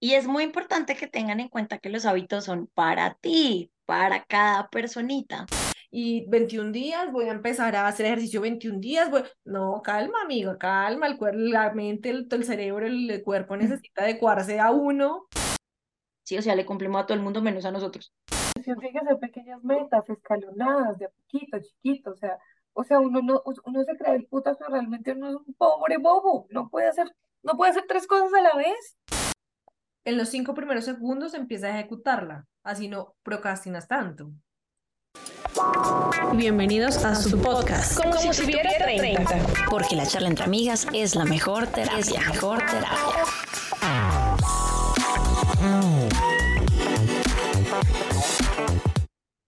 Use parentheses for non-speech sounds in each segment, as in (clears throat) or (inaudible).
Y es muy importante que tengan en cuenta que los hábitos son para ti, para cada personita. Y 21 días, voy a empezar a hacer ejercicio 21 días. Voy... No, calma, amigo, calma. El cuerpo, la mente, el, el cerebro, el, cuerpo necesita adecuarse a uno. Sí, o sea, le cumplimos a todo el mundo menos a nosotros. Fíjese, pequeñas metas, escalonadas, de a poquito, chiquito, o sea, o sea, uno no, uno se cree el puta, pero realmente uno es un pobre bobo, no puede hacer, no puede hacer tres cosas a la vez en los cinco primeros segundos empieza a ejecutarla, así no procrastinas tanto. Bienvenidos a, su podcast, como, si, tuviera 30. Porque la charla entre amigas es la mejor terapia. Es la mejor terapia.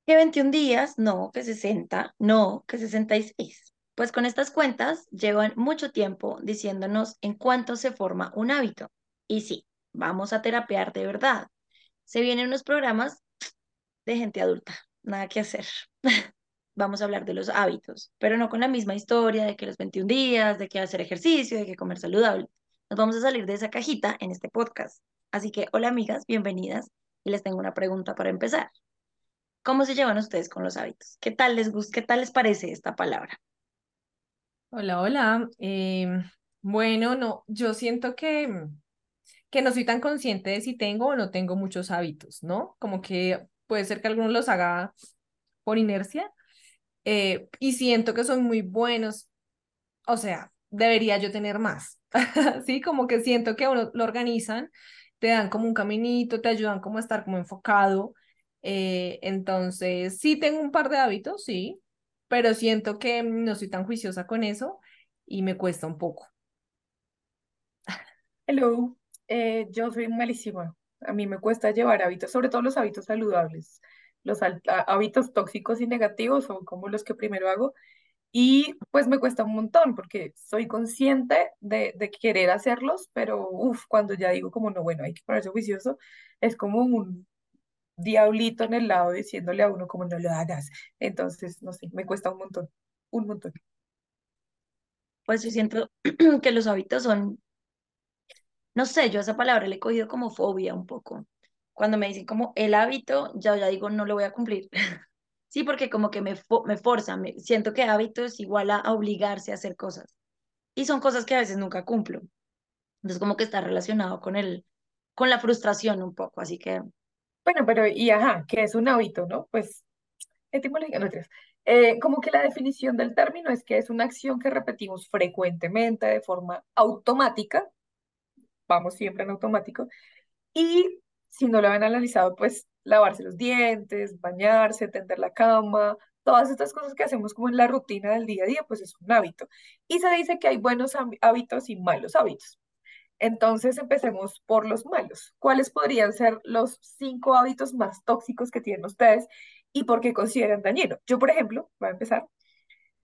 Que 21 días, no, que 60, no, que 66. Pues con estas cuentas llevan mucho tiempo diciéndonos en cuánto se forma un hábito. Y sí, vamos a terapear de verdad. Se vienen unos programas de gente adulta, nada que hacer. (laughs) vamos a hablar de los hábitos, pero no con la misma historia de que los 21 días, de que hacer ejercicio, de que comer saludable. Nos vamos a salir de esa cajita en este podcast. Así que, hola amigas, bienvenidas y les tengo una pregunta para empezar. ¿Cómo se llevan ustedes con los hábitos? ¿Qué tal les gusta? ¿Qué tal les parece esta palabra? Hola, hola. Em, bueno, no, yo siento que que no soy tan consciente de si tengo o no tengo muchos hábitos, ¿no? Como que puede ser que algunos los haga por inercia eh, y siento que son muy buenos, o sea, debería yo tener más, (laughs) ¿sí? Como que siento que lo organizan, te dan como un caminito, te ayudan como a estar como enfocado, eh, entonces sí tengo un par de hábitos, sí, pero siento que no soy tan juiciosa con eso y me cuesta un poco. Hello. Eh, yo soy malísima. A mí me cuesta llevar hábitos, sobre todo los hábitos saludables. Los hábitos tóxicos y negativos son como los que primero hago. Y pues me cuesta un montón porque soy consciente de, querer hacerlos, pero uff, cuando ya digo como no, bueno, hay que ponerse juicioso, es como un diablito en el lado diciéndole a uno como no lo hagas. Entonces, no sé, me cuesta un montón, un montón. Pues yo siento (clears throat) que los hábitos son no sé, yo a esa palabra le he cogido como fobia un poco. Cuando me dicen como el hábito, ya, ya digo, no lo voy a cumplir. (laughs) sí, porque como que me, me forza, me, siento que hábito es igual a, obligarse a hacer cosas. Y son cosas que a veces nunca cumplo. Entonces como que está relacionado con el, con la frustración un poco, así que... Bueno, pero y ajá, ¿qué es un hábito, no? Pues, etimología, no, eh, como que la definición del término es que es una acción que repetimos frecuentemente de forma automática vamos siempre en automático. Y si no lo han analizado, pues lavarse los dientes, bañarse, tender la cama, todas estas cosas que hacemos como en la rutina del día a día, pues es un hábito. Y se dice que hay buenos hábitos y malos hábitos. Entonces empecemos por los malos. ¿Cuáles podrían ser los cinco hábitos más tóxicos que tienen ustedes y por qué consideran dañino? Yo, por ejemplo, voy a empezar.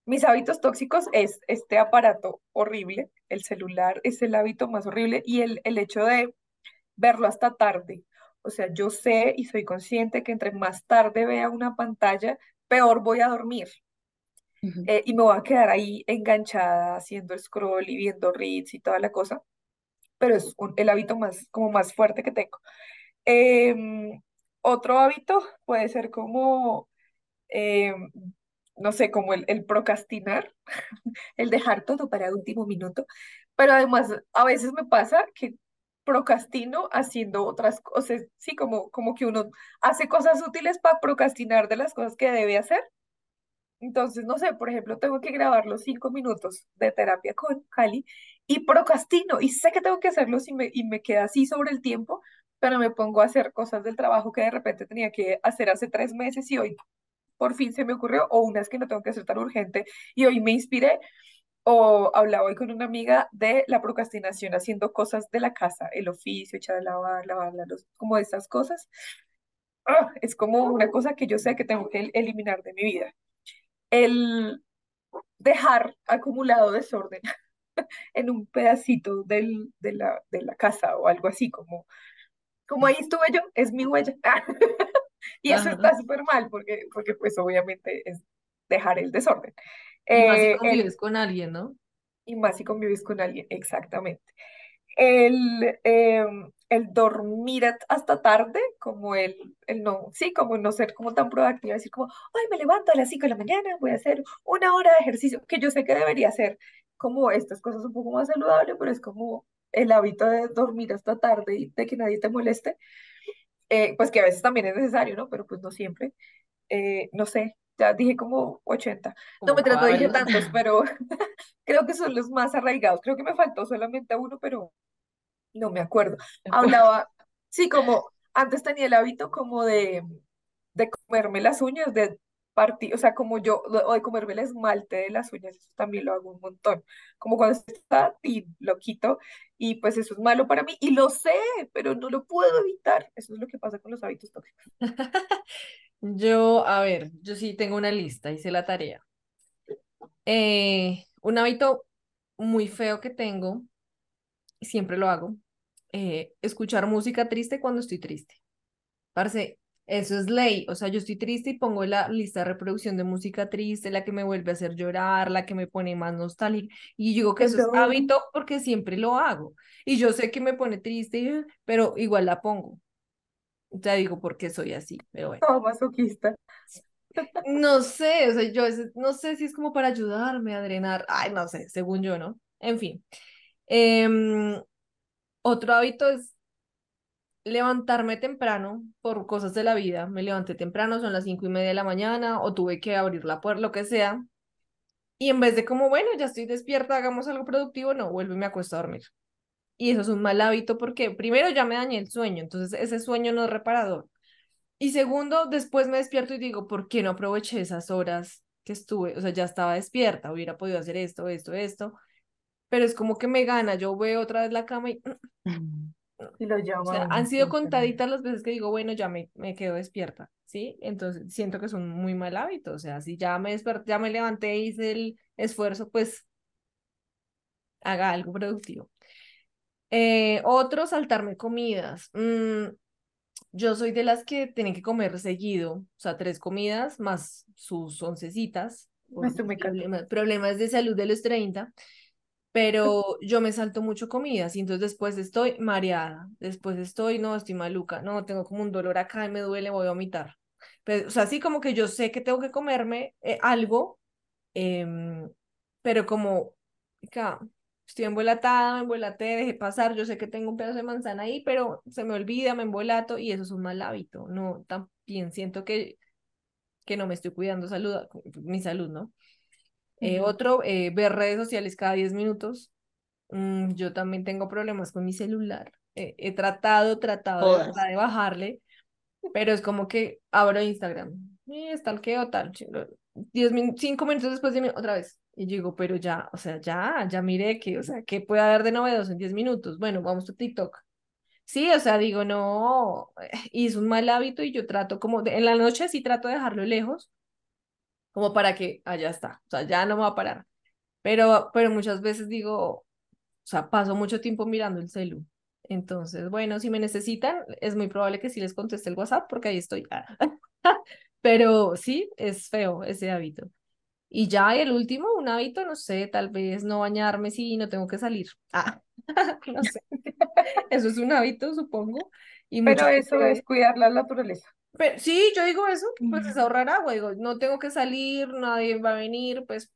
Mis hábitos tóxicos es este aparato horrible, el celular es el hábito más horrible y el, el hecho de verlo hasta tarde. O sea, yo sé y soy consciente que entre más tarde vea una pantalla, peor voy a dormir. Eh, y me voy a quedar ahí enganchada haciendo scroll y viendo reads y toda la cosa. Pero es el hábito más, como más fuerte que tengo. Em, otro hábito puede ser como em, no sé, como el, el procrastinar, (laughs) el dejar todo para último minuto, pero además a veces me pasa que procrastino haciendo otras cosas, sí, como, como que uno hace cosas útiles para procrastinar de las cosas que debe hacer. Entonces, no sé, por ejemplo, tengo que grabar los cinco minutos de terapia con Cali y procrastino y sé que tengo que hacerlos y me, y me queda así sobre el tiempo, pero me pongo a hacer cosas del trabajo que de repente tenía que hacer hace tres meses y hoy por fin se me ocurrió, o una es que no tengo que hacer tan urgente y hoy me inspiré, o hablaba hoy con una amiga de la procrastinación haciendo cosas de la casa, el oficio, echar a lavar, lavar, los, como esas cosas. Ah, es como una cosa que yo sé que tengo que eliminar de mi vida. El dejar acumulado desorden (laughs) en un pedacito del, de, la, de la casa o algo así, como, como ahí estuve yo, es mi huella. (laughs) Y eso está súper mal porque, porque pues obviamente es dejar el desorden. Y más si eh, convives con alguien, ¿no? Y más si convives con alguien, exactamente. El, em, el dormir hasta tarde, como el, el no, sí, como no ser como tan proactiva, decir como, ay, me levanto a las 5 de la mañana, voy a hacer una hora de ejercicio, que yo sé que debería ser como estas cosas un poco más saludables, pero es como el hábito de dormir hasta tarde y de que nadie te moleste, eh, pues que a veces también es necesario, ¿no? Pero pues no siempre. Eh, no sé, ya dije como 80. No, ¿Como me no dije tantos, pero (laughs) (laughs) creo que son los más arraigados. Creo que me faltó solamente uno, pero no me acuerdo. Hablaba, sí, como antes tenía el hábito como de, de comerme las uñas, de partir, o sea, como yo, o de comerme el esmalte de las uñas, eso también lo hago un montón. Como cuando está y lo quito, y pues eso es malo para mí, y lo sé, pero no lo puedo evitar. Eso es lo que pasa con los hábitos tóxicos. (laughs) Yo, a ver, yo sí tengo una lista, hice la tarea. Eh, un hábito muy feo que tengo, y siempre lo hago, eh, escuchar música triste cuando estoy triste. Parce, eso es ley. O sea, yo estoy triste y pongo la lista de reproducción de música triste, la que me vuelve a hacer llorar, la que me pone más nostálgica. Y digo que eso es No. hábito porque siempre lo hago. Y yo sé que me pone triste, pero igual la pongo. Sea, digo, porque soy así, pero bueno. Masoquista. No sé, o sea, yo no sé si es como para ayudarme a drenar. Ay, no sé, según yo, ¿no? En fin. Em, otro hábito es levantarme temprano por cosas de la vida. Me levanté temprano, son las cinco y media de la mañana, o tuve que abrir la puerta, lo que sea. Y en vez de como, bueno, ya estoy despierta, hagamos algo productivo, no, vuelvo y me acuesto a dormir. Y eso es un mal hábito porque primero ya me dañé el sueño, entonces ese sueño no es reparador. Y segundo, después me despierto y digo, ¿por qué no aproveché esas horas que estuve? O sea, ya estaba despierta, hubiera podido hacer esto, esto, esto. Pero es como que me gana, yo veo otra vez la cama y Y lo o llama sea, uno han sido contaditas las veces que digo, bueno, ya me, me quedo despierta, ¿sí? Entonces siento que es un muy mal hábito, o sea, si ya me desperté, ya me levanté, hice el esfuerzo, pues haga algo productivo. Eh, otro, saltarme comidas. Mm, yo soy de las que tienen que comer seguido, o sea, tres comidas más sus oncecitas, problemas, problemas de salud de los 30, pero yo me salto mucho comidas y entonces después estoy mareada, después estoy, no, estoy maluca, no, tengo como un dolor acá y me duele, voy a vomitar. Pero, o sea, así como que yo sé que tengo que comerme eh, algo, em, pero como, ca- estoy embolatada, me embolaté, dejé pasar, yo sé que tengo un pedazo de manzana ahí, pero se me olvida, me embolato y eso es un mal hábito, no, también siento que, que no me estoy cuidando salud, mi salud, ¿no? Eh, Ujú. otro, eh, ver redes sociales cada 10 minutos. Mm, yo también tengo problemas con mi celular. Eh, he tratado, tratado de, de bajarle, pero es como que abro Instagram y stalkeo tal. chingo, Diez min cinco minutos después de otra vez. Y yo digo, pero ya, o sea, ya, ya miré que, o sea, ¿qué puede haber de novedoso en 10 minutos? Bueno, vamos a TikTok. Sí, o sea, digo, no, (laughs) y es un mal hábito y yo trato como, de- en la noche sí trato de dejarlo lejos, como para que, allá está, o sea, ya no me va a parar. Pero, pero muchas veces digo, o sea, paso mucho tiempo mirando el celu. Entonces, bueno, si me necesitan, es muy probable que sí les conteste el WhatsApp porque ahí estoy. (laughs) Pero sí, es feo ese hábito. Y ya el último, un hábito, no sé, tal vez no bañarme si no tengo que salir. Ah, (laughs) no sé. (laughs) Eso es un hábito, supongo. Y Pero eso es cuidar la naturaleza. Pero, sí, yo digo eso, pues es ahorrar agua. Digo, no tengo que salir, nadie va a venir, pues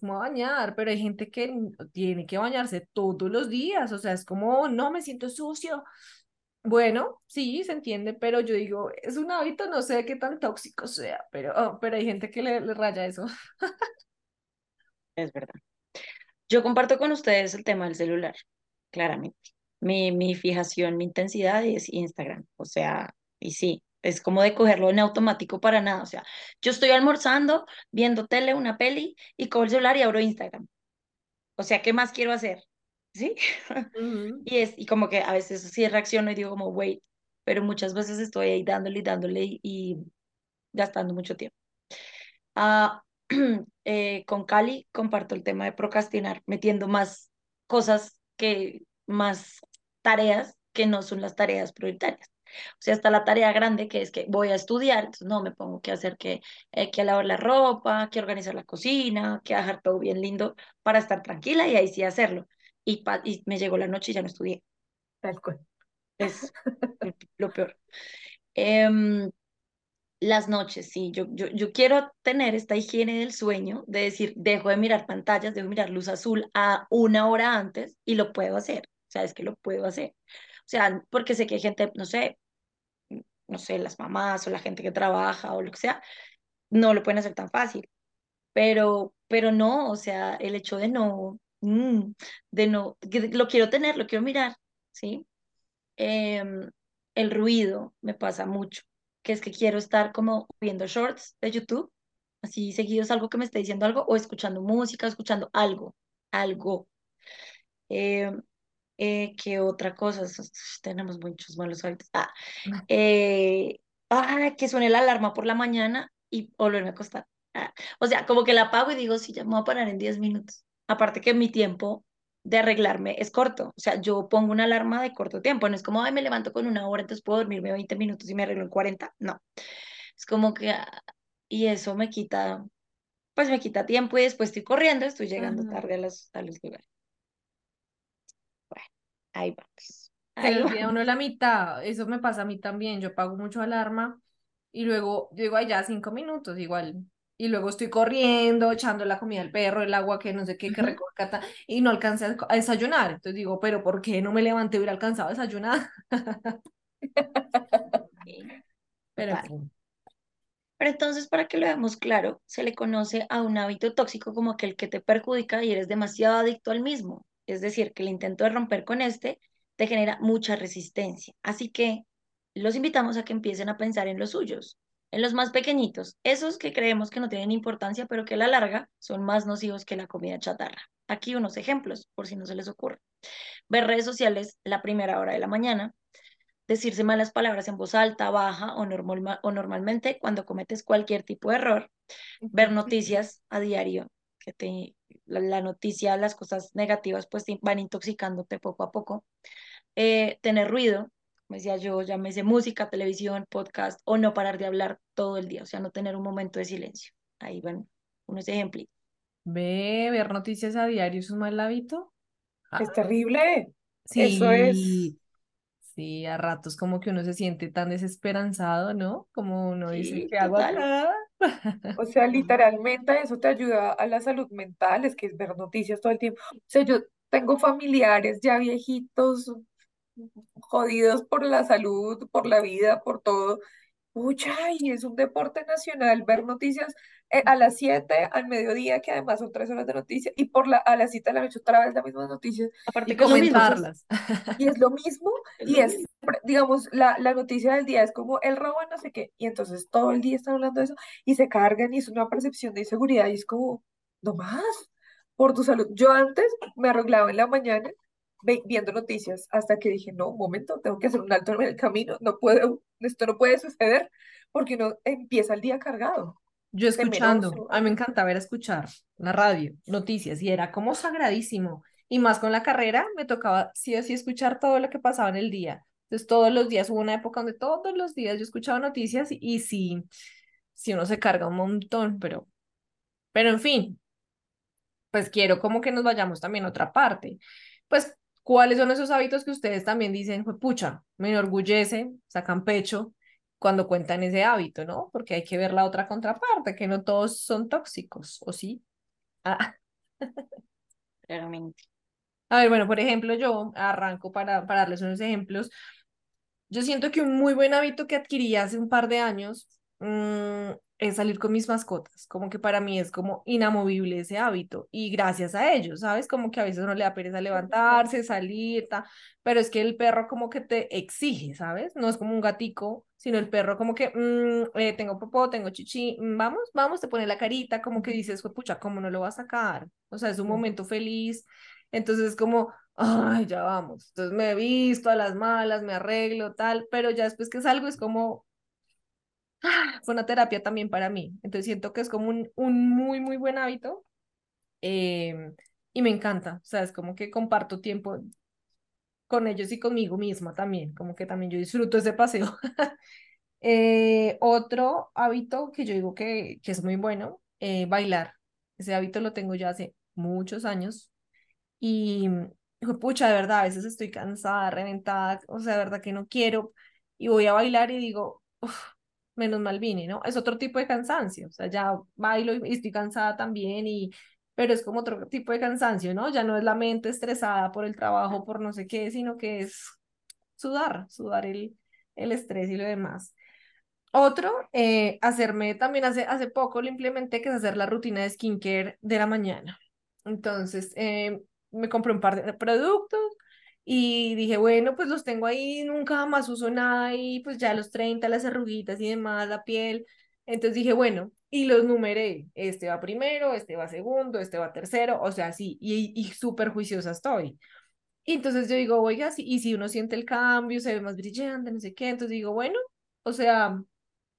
¿Cómo a bañar? Pero hay gente que tiene que bañarse todos los días, o sea, es como, no, me siento sucio. Bueno, sí, se entiende, pero yo digo, es un hábito, no sé qué tan tóxico sea, pero, oh, pero hay gente que le, le raya eso. Es verdad. Yo comparto con ustedes el tema del celular, claramente. Mi, mi fijación, mi intensidad es Instagram. O sea, y sí, es como de cogerlo en automático para nada. O sea, yo estoy almorzando, viendo tele, una peli, y cojo el celular y abro Instagram. O sea, ¿qué más quiero hacer? ¿Sí? (laughs) Y es, y como que a veces sí reacciono y digo como, wait, pero muchas veces estoy ahí dándole y dándole y, y gastando mucho tiempo. (clears throat) Eh, con Cali comparto el tema de procrastinar, metiendo más cosas que, más tareas que no son las tareas prioritarias. O sea, está la tarea grande que es que voy a estudiar, entonces no me pongo que hacer que, eh, que lavar la ropa, que organizar la cocina, que dejar todo bien lindo para estar tranquila y ahí sí hacerlo. Y, pa- y me llegó la noche y ya no estudié. Tal cual. Es (laughs) lo peor. Em, las noches, sí, yo, yo, yo quiero tener esta higiene del sueño, de decir, dejo de mirar pantallas, dejo de mirar luz azul a una hora antes y lo puedo hacer, o sea, es que lo puedo hacer. O sea, porque sé que hay gente, no sé, no sé, las mamás o la gente que trabaja o lo que sea, no lo pueden hacer tan fácil. Pero, pero no, o sea, el hecho de no, mm, de no, lo quiero tener, lo quiero mirar, ¿sí? Em, el ruido me pasa mucho, que es que quiero estar como viendo shorts de YouTube, así seguido es algo que me está diciendo algo, o escuchando música, escuchando algo, algo. Em, eh, ¿Qué otra cosa? Tenemos muchos malos hábitos. Ah, eh, ah, que suene la alarma por la mañana y volverme a acostar. Ah, o sea, como que la apago y digo, sí, ya me voy a parar en 10 minutos. Aparte que mi tiempo de arreglarme es corto. O sea, yo pongo una alarma de corto tiempo. No es como, ay, me levanto con una hora, entonces puedo dormirme 20 minutos y me arreglo en 40. No. Es como que, ah, y eso me quita, pues me quita tiempo y después estoy corriendo, estoy llegando tarde a los, a los lugares. Ahí vamos. Ahí Se olvida uno la mitad. Eso me pasa a mí también. Yo pago mucho alarma y luego digo, allá cinco minutos, igual y luego estoy corriendo, echando la comida al perro, el agua que no sé qué, que recorcata, y no alcancé a desayunar. Entonces digo, pero ¿por qué no me levanté y hubiera alcanzado a desayunar? (laughs) (laughs) pero, pero entonces, para que lo veamos claro, se le conoce a un hábito tóxico como aquel que te perjudica y eres demasiado adicto al mismo. Es decir, que el intento de romper con este te genera mucha resistencia. Así que los invitamos a que empiecen a pensar en los suyos en los más pequeñitos, esos que creemos que no tienen importancia, pero que a la larga son más nocivos que la comida chatarra. Aquí unos ejemplos, por si no se les ocurre. Ver redes sociales la primera hora de la mañana, decirse malas palabras en voz alta, baja o, normal, o normalmente cuando cometes cualquier tipo de error, ver noticias a diario, que te, la, noticia, las cosas negativas, pues van intoxicándote poco a poco, eh, tener ruido, me decía yo, llámese música, televisión, podcast, o no parar de hablar todo el día, o sea, no tener un momento de silencio. Ahí van unos ejemplos. Ve, ver noticias a diario es un mal hábito. Es terrible. Sí, Eso es. Sí, a ratos como que uno se siente tan desesperanzado, ¿no? Como uno dice que hago acá. O (laughs) sea, literalmente eso te ayuda a la salud mental, es que es ver noticias todo el tiempo. O sea, yo tengo familiares ya viejitos, jodidos por la salud, por la vida, por todo. Pucha, y es un deporte nacional ver noticias a las 7, al mediodía, que además son tres horas de noticias, y por la, a las 7 de la noche otra vez las mismas noticias. Aparte y comentarlas. Y es lo mismo, (laughs) y es, digamos, la, la noticia del día es como el robo no sé qué, y entonces todo el día están hablando de eso, y se cargan, y es una percepción de inseguridad, y es como, no más, por tu salud. Yo antes me arreglaba en la mañana, viendo noticias hasta que dije, no, un momento, tengo que hacer un alto en el camino, no puedo, esto no puede suceder porque no empieza el día cargado. Yo escuchando, a mí me encantaba era escuchar la radio, noticias, y era como sagradísimo. Y más con la carrera, me tocaba sí o sí escuchar todo lo que pasaba en el día. Entonces, todos los días, hubo una época donde todos los días yo escuchaba noticias y, sí, sí uno se carga un montón, pero, pero en fin, pues quiero como que nos vayamos también a otra parte. Pues ¿Cuáles son esos hábitos que ustedes también dicen, pucha, me enorgullece, sacan pecho cuando cuentan ese hábito, ¿no? Porque hay que ver la otra contraparte, que no todos son tóxicos, ¿o sí? Ah. (laughs) Claramente. A ver, bueno, por ejemplo, yo arranco para, para darles unos ejemplos. Yo siento que un muy buen hábito que adquirí hace un par de años mm, es salir con mis mascotas, como que para mí es como inamovible ese hábito y gracias a ellos, ¿sabes? Como que a veces uno le da pereza levantarse, salir, ta, pero es que el perro como que te exige, ¿sabes? No es como un gatico, sino el perro como que, mm, eh, tengo popó, tengo chichi, mm, vamos, vamos, te pone la carita, como que dices, pucha, ¿cómo no lo va a sacar? O sea, es un momento feliz, entonces es como, ay, ya vamos, entonces me he visto a las malas, me arreglo, tal, pero ya después que salgo es como, (gasps) fue una terapia también para mí. Entonces siento que es como un, un muy, muy buen hábito em, y me encanta. O sea, es como que comparto tiempo con ellos y conmigo misma también, como que también yo disfruto ese paseo. (laughs) Eh, otro hábito que yo digo que, que es muy bueno, eh, bailar. Ese hábito lo tengo ya hace muchos años y, pucha, de verdad, a veces estoy cansada, reventada, o sea, de verdad que no quiero, y voy a bailar y digo, "Uf, menos mal vine, ¿no? Es otro tipo de cansancio, o sea, ya bailo y estoy cansada también, y, pero es como otro tipo de cansancio, ¿no? Ya no es la mente estresada por el trabajo, por no sé qué, sino que es sudar, sudar el, el estrés y lo demás. Otro, eh, hacerme también hace, hace poco lo implementé, que es hacer la rutina de skincare de la mañana. Entonces, eh, me compré un par de productos y dije, bueno, pues los tengo ahí, nunca más uso nada y pues ya a los 30, las arruguitas y demás, la piel. Entonces dije, bueno, y los numeré, este va primero, este va segundo, este va tercero, o sea, sí, y, y súper juiciosa estoy. Y entonces yo digo, oiga, sí, y si uno siente el cambio, se ve más brillante, no sé qué, entonces digo, bueno, o sea,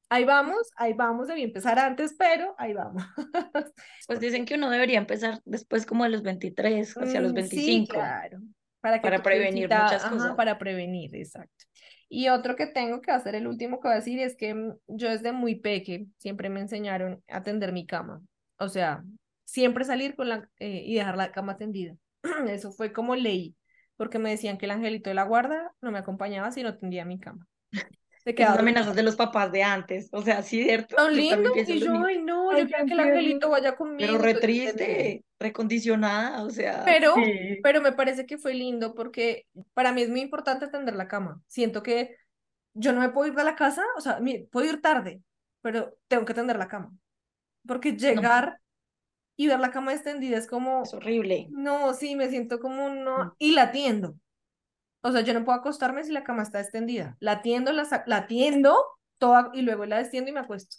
ahí vamos, ahí vamos, debí empezar antes, pero ahí vamos. (laughs) Pues dicen que uno debería empezar después como de los 23, hacia los Mm, 25. Sí, claro. Para que para tu prevenir muchas ajá, cosas. para prevenir, exacto. Y otro que tengo que hacer, el último que voy a decir, es que mm, yo desde muy peque siempre me enseñaron a tender mi cama. O sea, siempre salir con la eh, y dejar la cama tendida. (clears throat) Eso fue como ley, porque me decían que el angelito de la guarda no me acompañaba si no tendía mi cama. Esas quedaba dormido. amenazas de los papás de antes, o sea, sí, ¿cierto? Tan lindo, y yo, ay no, Ay, yo quiero que el angelito vaya conmigo. Pero re triste, recondicionada, o sea, Pero, Sí. pero me parece que fue lindo porque para mí es muy importante tender la cama. Siento que yo no me puedo ir de la casa, o sea, puedo ir tarde, pero tengo que tender la cama. Porque llegar y ver la cama extendida es como, es horrible. no, sí, me siento como Mm. no, y la tiendo. O sea, yo no puedo acostarme si la cama está extendida. La tiendo, la, la tiendo toda y luego la extiendo y me acuesto.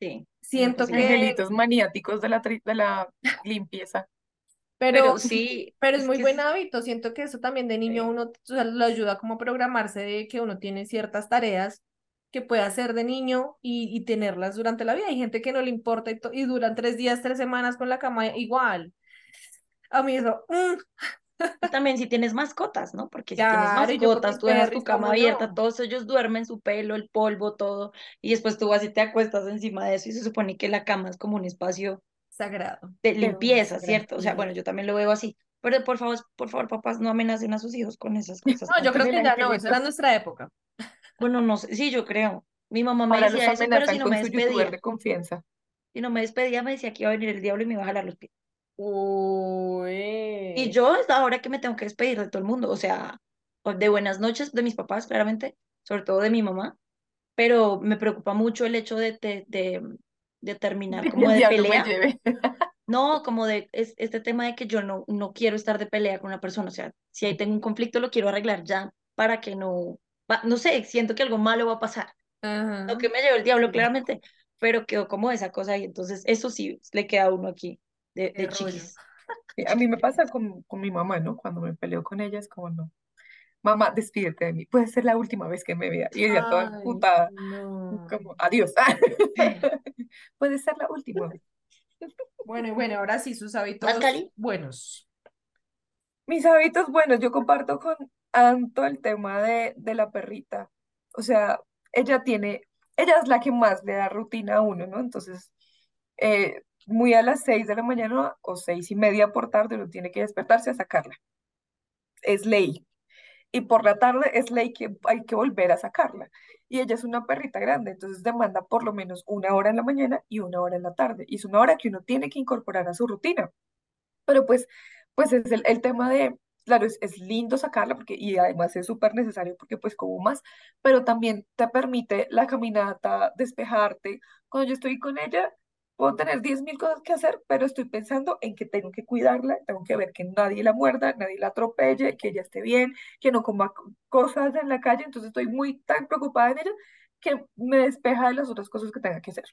Sí, Siento que, Angelitos maniáticos de la, tri- de la limpieza. pero, Pero sí, Pero es es muy buen es- hábito, siento que eso también de niño Sí. uno o sea, lo ayuda como a programarse de que uno tiene ciertas tareas que puede hacer de niño y, y tenerlas durante la vida. Hay gente que no le importa y, y duran tres días, tres semanas con la cama igual. A mí eso, mm, también si tienes mascotas, ¿no? Porque si tienes claro, yo con mascotas, tú dejas tu cama ¿cómo abierta, no? todos ellos duermen, su pelo, el polvo, todo, y después tú vas y te acuestas encima de eso y se supone que la cama es como un espacio Sagrado. de limpieza, sagrado. ¿cierto? O sea, bueno, yo también lo veo así. Pero por favor, por favor, papás, no amenacen a sus hijos con esas cosas. No, yo creo que ya no, eso era nuestra época. Bueno, no sé, sí, yo creo. Mi mamá me Ahora decía eso, pero si no me despedía. de confianza. Si no me despedía, me decía que iba a venir el diablo y me iba a jalar los pies. Y Uy. yo es ahora que me tengo que despedir de todo el mundo, o sea, de buenas noches de mis papás, claramente, sobre todo de mi mamá, pero me preocupa mucho el hecho de, de, de, de (laughs) terminar como de pelea. (laughs) No, como de es, este tema de que yo no, no quiero estar de pelea con una persona, o sea, si ahí tengo un conflicto lo quiero arreglar ya para que no, no sé, siento que algo malo va a pasar. Ajá. No que me lleve el diablo, claramente, pero quedó como esa cosa y entonces eso sí le queda a uno aquí de, de chiquis. (laughs) A mí me pasa con, con mi mamá, ¿no? Cuando me peleo con ella es como, no, mamá, despídete de mí, puede ser la última vez que me vea. Y ella toda Ay, putada, no. como, adiós. (laughs) (laughs) Puede ser la última vez. Bueno, y bueno, ahora sí, sus hábitos buenos. Mis hábitos, bueno, yo comparto con Anto el tema de, de la perrita. O sea, ella tiene, ella es la que más le da rutina a uno, ¿no? Entonces, eh, muy a las seis de la mañana o seis y media por tarde uno tiene que despertarse a sacarla. Es ley. Y por la tarde es ley que hay que volver a sacarla. Y ella es una perrita grande, entonces demanda por lo menos una hora en la mañana y una hora en la tarde. Y es una hora que uno tiene que incorporar a su rutina. Pero pues, pues es el, el tema de, claro, es, es lindo sacarla porque, y además es súper necesario porque pues como más, pero también te permite la caminata, despejarte. Cuando yo estoy con ella, puedo tener 10.000 cosas que hacer, pero estoy pensando en que tengo que cuidarla, tengo que ver que nadie la muerda, nadie la atropelle, que ella esté bien, que no coma co- cosas en la calle, entonces estoy muy tan preocupada en ella que me despeja de las otras cosas que tenga que hacer.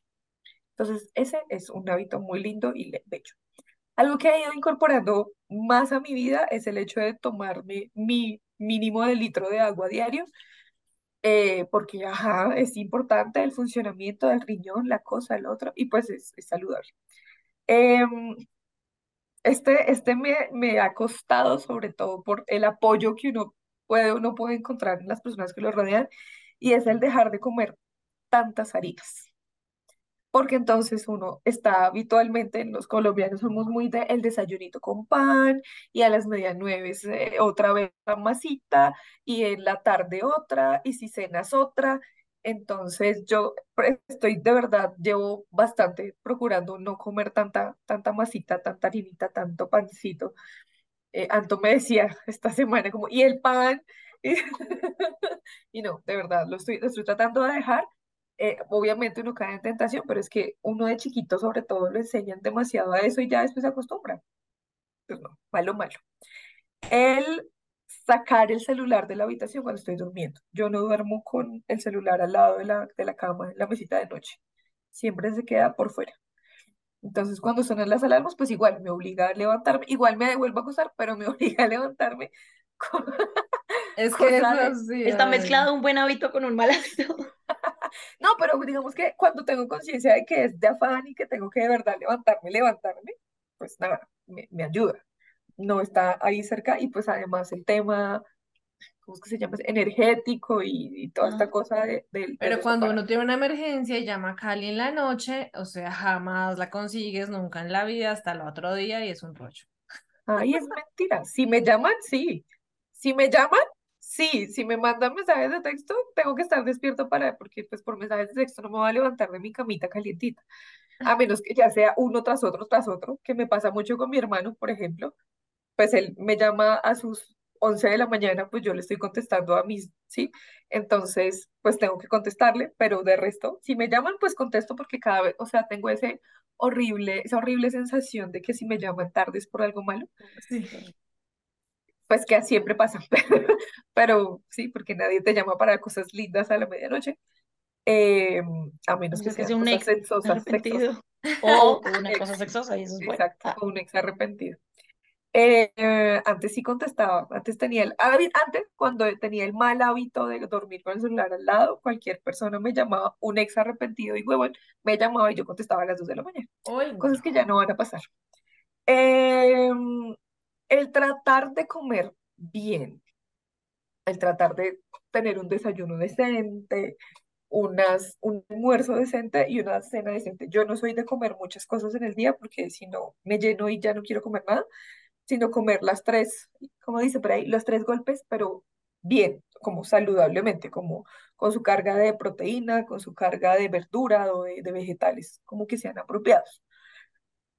Entonces, ese es un hábito muy lindo y bello. Algo que he ido incorporando más a mi vida es el hecho de tomarme mi mínimo de litro de agua diario, eh, porque ajá, es importante el funcionamiento del riñón, la cosa, el otro, y pues es, es saludable. Em, este, este me, me ha costado sobre todo por el apoyo que uno puede, uno puede encontrar en las personas que lo rodean, y es el dejar de comer tantas harinas. Porque entonces uno está habitualmente, los colombianos somos muy de el desayunito con pan y a las media nueve eh, otra vez la masita y en la tarde otra y si cenas otra. Entonces yo estoy de verdad, llevo bastante procurando no comer tanta, tanta masita, tanta harinita, tanto pancito. Eh, Anto me decía esta semana como, ¿y el pan? (laughs) y no, de verdad, lo estoy, lo estoy tratando de dejar eh, obviamente uno cae en tentación, pero es que uno de chiquito sobre todo lo enseñan demasiado a eso y ya después se acostumbra. Pues no, malo, malo. El sacar el celular de la habitación cuando estoy durmiendo. Yo no duermo con el celular al lado de la, de la cama en la mesita de noche. Siempre se queda por fuera. Entonces, cuando suenan las alarmas, pues igual me obliga a levantarme. Igual me devuelvo a acostar, pero me (laughs) obliga a levantarme. Es que está mezclado un buen hábito con un mal hábito. (laughs) No, pero digamos que cuando tengo conciencia de que es de afán y que tengo que de verdad levantarme, levantarme, pues nada, me, me ayuda. No está ahí cerca y pues además el tema, ¿cómo es que se llama? Energético y, toda esta cosa de, Pero cuando uno tiene una emergencia y llama a Cali en la noche, o sea, jamás la consigues nunca en la vida hasta el otro día y es un rollo. Ay, es mentira. Si me llaman, sí. Si me llaman, Sí, si me mandan mensajes de texto, tengo que estar despierto para, porque pues por mensajes de texto no me voy a levantar de mi camita calientita. A menos que ya sea uno tras otro, tras otro, que me pasa mucho con mi hermano, por ejemplo. Pues él me llama a sus 11 de la mañana, pues yo le estoy contestando a mis, ¿sí? Entonces, pues tengo que contestarle, pero de resto, si me llaman, pues contesto porque cada vez, o sea, tengo ese horrible, esa horrible sensación de que si me llaman tarde es por algo malo. Sí pues que siempre pasa, (laughs) pero sí, porque nadie te llama para cosas lindas a la medianoche, eh, a menos que sea un ex arrepentido. (laughs) O una cosa sexosa, y eso es bueno. Exacto, o un ex arrepentido. Eh, antes sí contestaba, antes tenía el, antes cuando tenía el mal hábito de dormir con el celular al lado, cualquier persona me llamaba, un ex arrepentido y huevón, me llamaba y yo contestaba a las 2 de la mañana. Cosas que ya no van a pasar. Eh, el tratar de comer bien, el tratar de tener un desayuno decente, un almuerzo decente y una cena decente. Yo no soy de comer muchas cosas en el día porque si no me lleno y ya no quiero comer nada, sino comer las tres, como dice por ahí, los tres golpes, pero bien, como saludablemente, como con su carga de proteína, con su carga de verdura o de vegetales, como que sean apropiados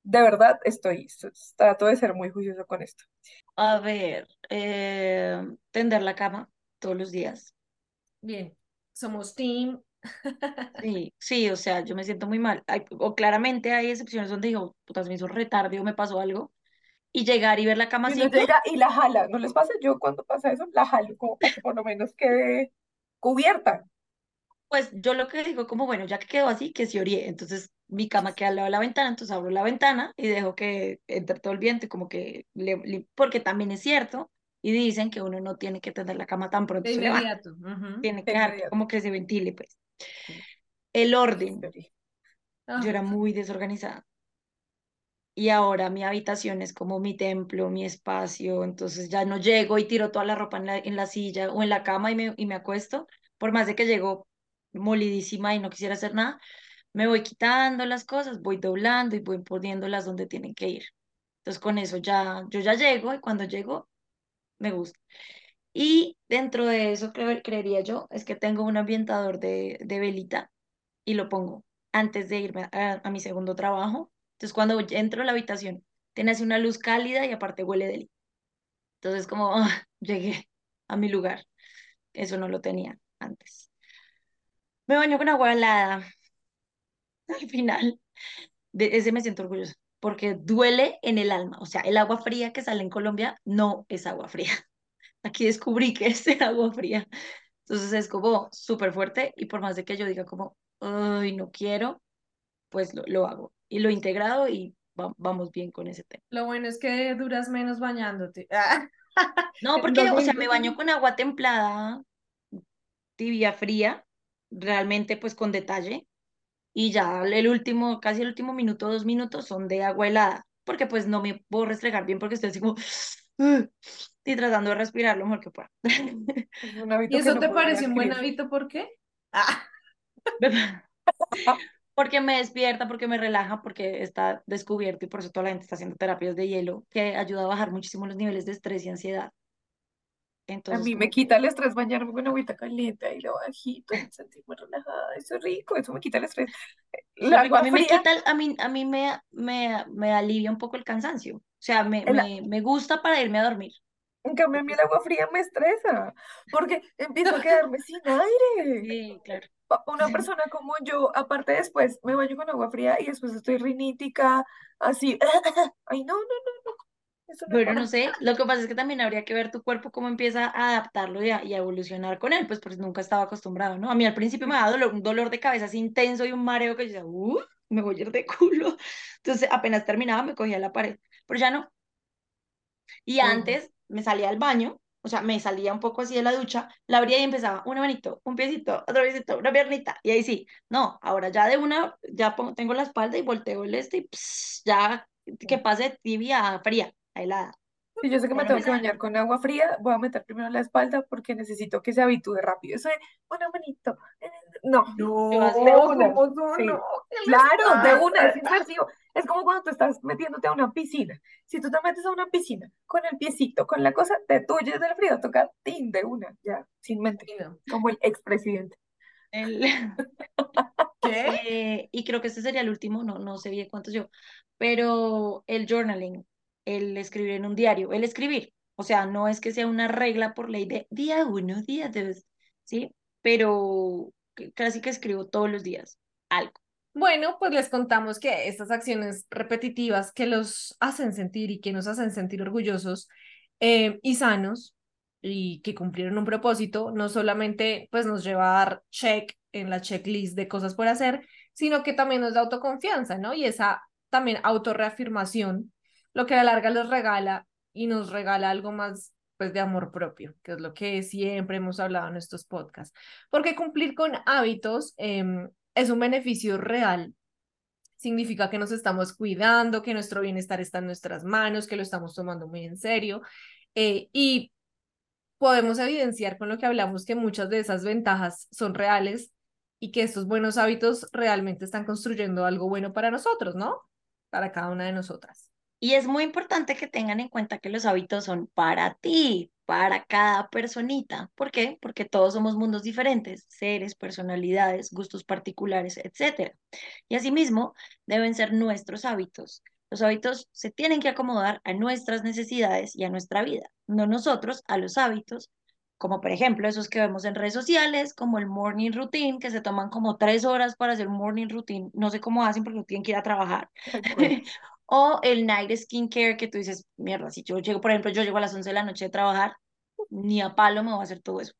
de verdad estoy, trato de ser muy juicioso con esto. A ver, eh, tender la cama todos los días. Bien, somos team. (laughs) Sí, sí, o sea, yo me siento muy mal. o claramente hay excepciones donde digo, putas, me hizo retarde o me pasó algo. Y llegar y ver la cama y así. llega y la jala, ¿no les pasa? Yo cuando pasa eso, la jalo, como para que por lo menos quede cubierta. Pues yo lo que digo, como bueno, ya que quedó así, que se orie. Entonces mi cama queda al lado de la ventana, entonces abro la ventana y dejo que entre todo el viento, como que, le, porque también es cierto, y dicen que uno no tiene que tener la cama tan pronto. De inmediato. Tiene que dejar como que se ventile, pues. El orden. Yo era muy desorganizada. Y ahora mi habitación es como mi templo, mi espacio, entonces ya no llego y tiro toda la ropa en la, en la silla o en la cama y me, y me acuesto, por más de que llego molidísima y no quisiera hacer nada, me voy quitando las cosas, voy doblando y voy poniéndolas donde tienen que ir. Entonces con eso ya, yo ya llego y cuando llego, me gusta. Y dentro de eso, creería yo, es que tengo un ambientador de, de velita y lo pongo antes de irme a, mi segundo trabajo. Entonces cuando entro a la habitación, tiene así una luz cálida y aparte huele de Entonces como (laughs) llegué a mi lugar. Eso no lo tenía antes. Me baño con agua helada (laughs) al final. De ese me siento orgullosa, porque duele en el alma. O sea, el agua fría que sale en Colombia no es agua fría. (laughs) Aquí descubrí que es (laughs) agua fría. Entonces es como súper fuerte y por más de que yo diga como, ay, no quiero, pues lo, lo hago. Y lo he integrado y vamos bien con ese tema. Lo bueno es que duras menos bañándote. no, porque, o sea, me baño con agua templada, tibia, fría, realmente pues con detalle y ya el último, casi el último minuto, dos minutos son de agua helada, porque pues no me puedo restregar bien porque estoy así como y tratando de respirar lo mejor que pueda. ¿Y eso te parece un buen hábito? ¿Por qué? Ah. (laughs) Porque me despierta, porque me relaja, porque está descubierto y por eso toda la gente está haciendo terapias de hielo, que ayuda a bajar muchísimo los niveles de estrés y ansiedad. A mí me quita el estrés bañarme con agüita caliente y lo bajito y sentirme relajada. Eso es rico, eso me quita el estrés. El rico. A agua mí me fría, quita, el- a mí, a mí me, me, me alivia un poco el cansancio. O sea, me, el, me, me gusta para irme a dormir. en cambio a mí el agua fría me estresa porque empiezo a quedarme sin aire. Sí, claro. Una persona como yo, aparte después me baño con agua fría y después estoy rinítica, así. (laughs) Ay, no, no, no, no. Bueno, no sé, lo que pasa es que también habría que ver tu cuerpo cómo empieza a adaptarlo y a, y a evolucionar con él, pues porque nunca estaba acostumbrado, ¿no? A mí al principio me daba dolor, un dolor de cabeza así intenso y un mareo que yo decía, "Uh, me voy a ir de culo. Entonces apenas terminaba me cogía la pared, pero ya no. Y antes me salía al baño, o sea, me salía un poco así de la ducha, la abría y empezaba una manito, un piecito, otro piecito, una piernita, y ahí sí, no, ahora ya de una, ya pongo- tengo la espalda y volteo el este y pss, ya que pase de tibia a fría, helada. Si yo sé que me no tengo me que bañar con agua fría, voy a meter primero la espalda porque necesito que se habitúe rápido. Eso es una manito. No, así. de No, una. ¿cómo no? Sí. No, ¿qué les Claro, de una, es pasa? inmersivo. Es como cuando tú estás metiéndote a una piscina. Si tú te metes a una piscina con el piecito, con la cosa, te tuyes del frío, toca tin de una, ya, sin no. como el expresidente. El, (laughs) ¿Qué? eh, y creo que este sería el último, no, no sé bien cuántos yo, pero el journaling, el escribir en un diario, el escribir, o sea, no es que sea una regla por ley de día uno, día dos, ¿sí? Pero casi que escribo todos los días algo. Bueno, pues les contamos que estas acciones repetitivas que los hacen sentir y que nos hacen sentir orgullosos eh, y sanos y que cumplieron un propósito, no solamente pues nos lleva a dar check en la checklist de cosas por hacer, sino que también nos da autoconfianza, ¿no? Y esa también autorreafirmación, lo que a la larga les regala y nos regala algo más pues de amor propio, que es lo que siempre hemos hablado en estos podcasts. Porque cumplir con hábitos em, es un beneficio real. Significa que nos estamos cuidando, que nuestro bienestar está en nuestras manos, que lo estamos tomando muy en serio. eh, y podemos evidenciar con lo que hablamos que muchas de esas ventajas son reales y que estos buenos hábitos realmente están construyendo algo bueno para nosotros, ¿no? Para cada una de nosotras. Y es muy importante que tengan en cuenta que los hábitos son para ti, para cada personita. ¿Por qué? Porque todos somos mundos diferentes, seres, personalidades, gustos particulares, etc. Y asimismo, deben ser nuestros hábitos. Los hábitos se tienen que acomodar a nuestras necesidades y a nuestra vida, no nosotros a los hábitos, como por ejemplo esos que vemos en redes sociales, como el morning routine, que se toman como tres horas para hacer un morning routine. No sé cómo hacen porque tienen que ir a trabajar. (laughs) O el night skincare que tú dices, mierda, si yo llego, por ejemplo, yo llego a las 11 de la noche de trabajar, ni a palo me voy a hacer todo eso.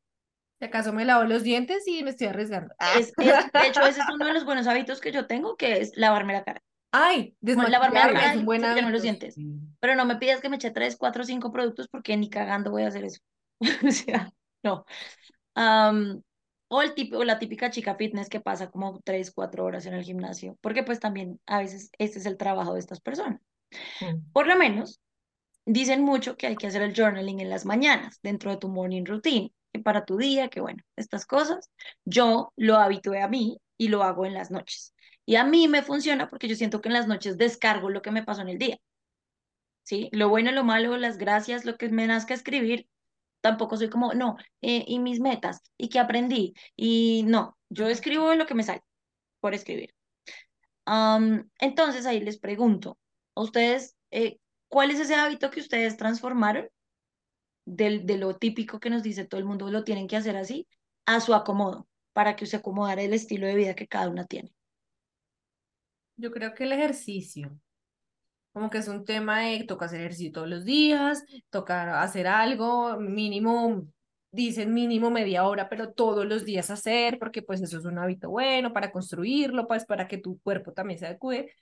Si acaso me lavo los dientes y me estoy arriesgando. Ah. Es, es- de hecho, ese es (laughs) uno de los buenos hábitos que yo tengo, que es lavarme la cara. Ay, Bueno, lavarme la cara es un y buen cepillarme los dientes. Pero no me pidas que me eche 3, 4, 5 productos porque ni cagando voy a hacer eso. (laughs) O sea, no. Am, o, el tip- o la típica chica fitness que pasa como 3, 4 horas en el gimnasio, porque pues también a veces este es el trabajo de estas personas. Mm. Por lo menos, dicen mucho que hay que hacer el journaling en las mañanas, dentro de tu morning routine, que para tu día, que bueno, estas cosas. Yo lo habitué a mí y lo hago en las noches. Y a mí me funciona porque yo siento que en las noches descargo lo que me pasó en el día. ¿Sí? Lo bueno, lo malo, las gracias, lo que me nazca escribir. Tampoco soy como, no, eh, y mis metas, y que aprendí. Y no, yo escribo lo que me sale por escribir. Entonces ahí les pregunto, ¿a ustedes eh, cuál es ese hábito que ustedes transformaron del, de lo típico que nos dice todo el mundo, lo tienen que hacer así, a su acomodo, para que se acomodara el estilo de vida que cada una tiene? Yo creo que el ejercicio, como que es un tema de toca hacer ejercicio todos los días, toca hacer algo, mínimo, dicen mínimo media hora, pero todos los días hacer, porque pues eso es un hábito bueno para construirlo, pues para que tu cuerpo también se adecue.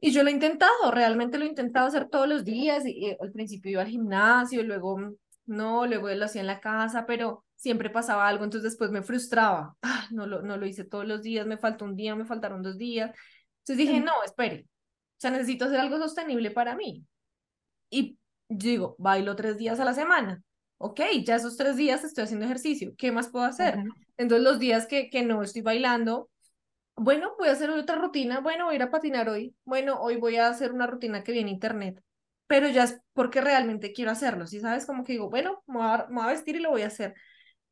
Y yo lo he intentado, realmente lo he intentado hacer todos los días, y, y al principio iba al gimnasio, luego mm, no, luego lo hacía en la casa, pero siempre pasaba algo, entonces después me frustraba, ah, no lo, no lo hice todos los días, me faltó un día, me faltaron dos días, entonces dije, Mm. no, espere, o sea, necesito hacer algo sostenible para mí. Y digo, bailo tres días a la semana. Ok, ya esos tres días estoy haciendo ejercicio. ¿Qué más puedo hacer? Ujú. Entonces los días que, que no estoy bailando, bueno, voy a hacer otra rutina, bueno, voy a ir a patinar hoy, bueno, hoy voy a hacer una rutina que viene en internet, pero ya es porque realmente quiero hacerlo, ¿sí sabes? Como que digo, bueno, me voy a, me voy a vestir y lo voy a hacer,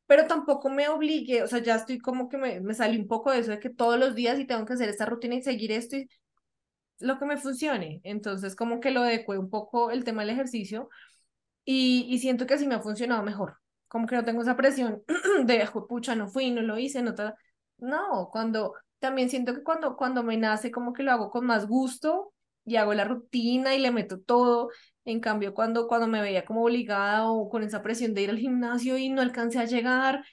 pero tampoco me obligue, o sea, ya estoy como que me, me salí un poco de eso de que todos los días y tengo que hacer esta rutina y seguir esto y lo que me funcione, entonces como que lo adecué un poco el tema del ejercicio y, y siento que así me ha funcionado mejor, como que no tengo esa presión (clears throat) de, pucha, no fui, no lo hice, no, ta-". no, cuando también siento que cuando, cuando me nace como que lo hago con más gusto y hago la rutina y le meto todo. En cambio, cuando, cuando me veía como obligada o con esa presión de ir al gimnasio y no alcancé a llegar,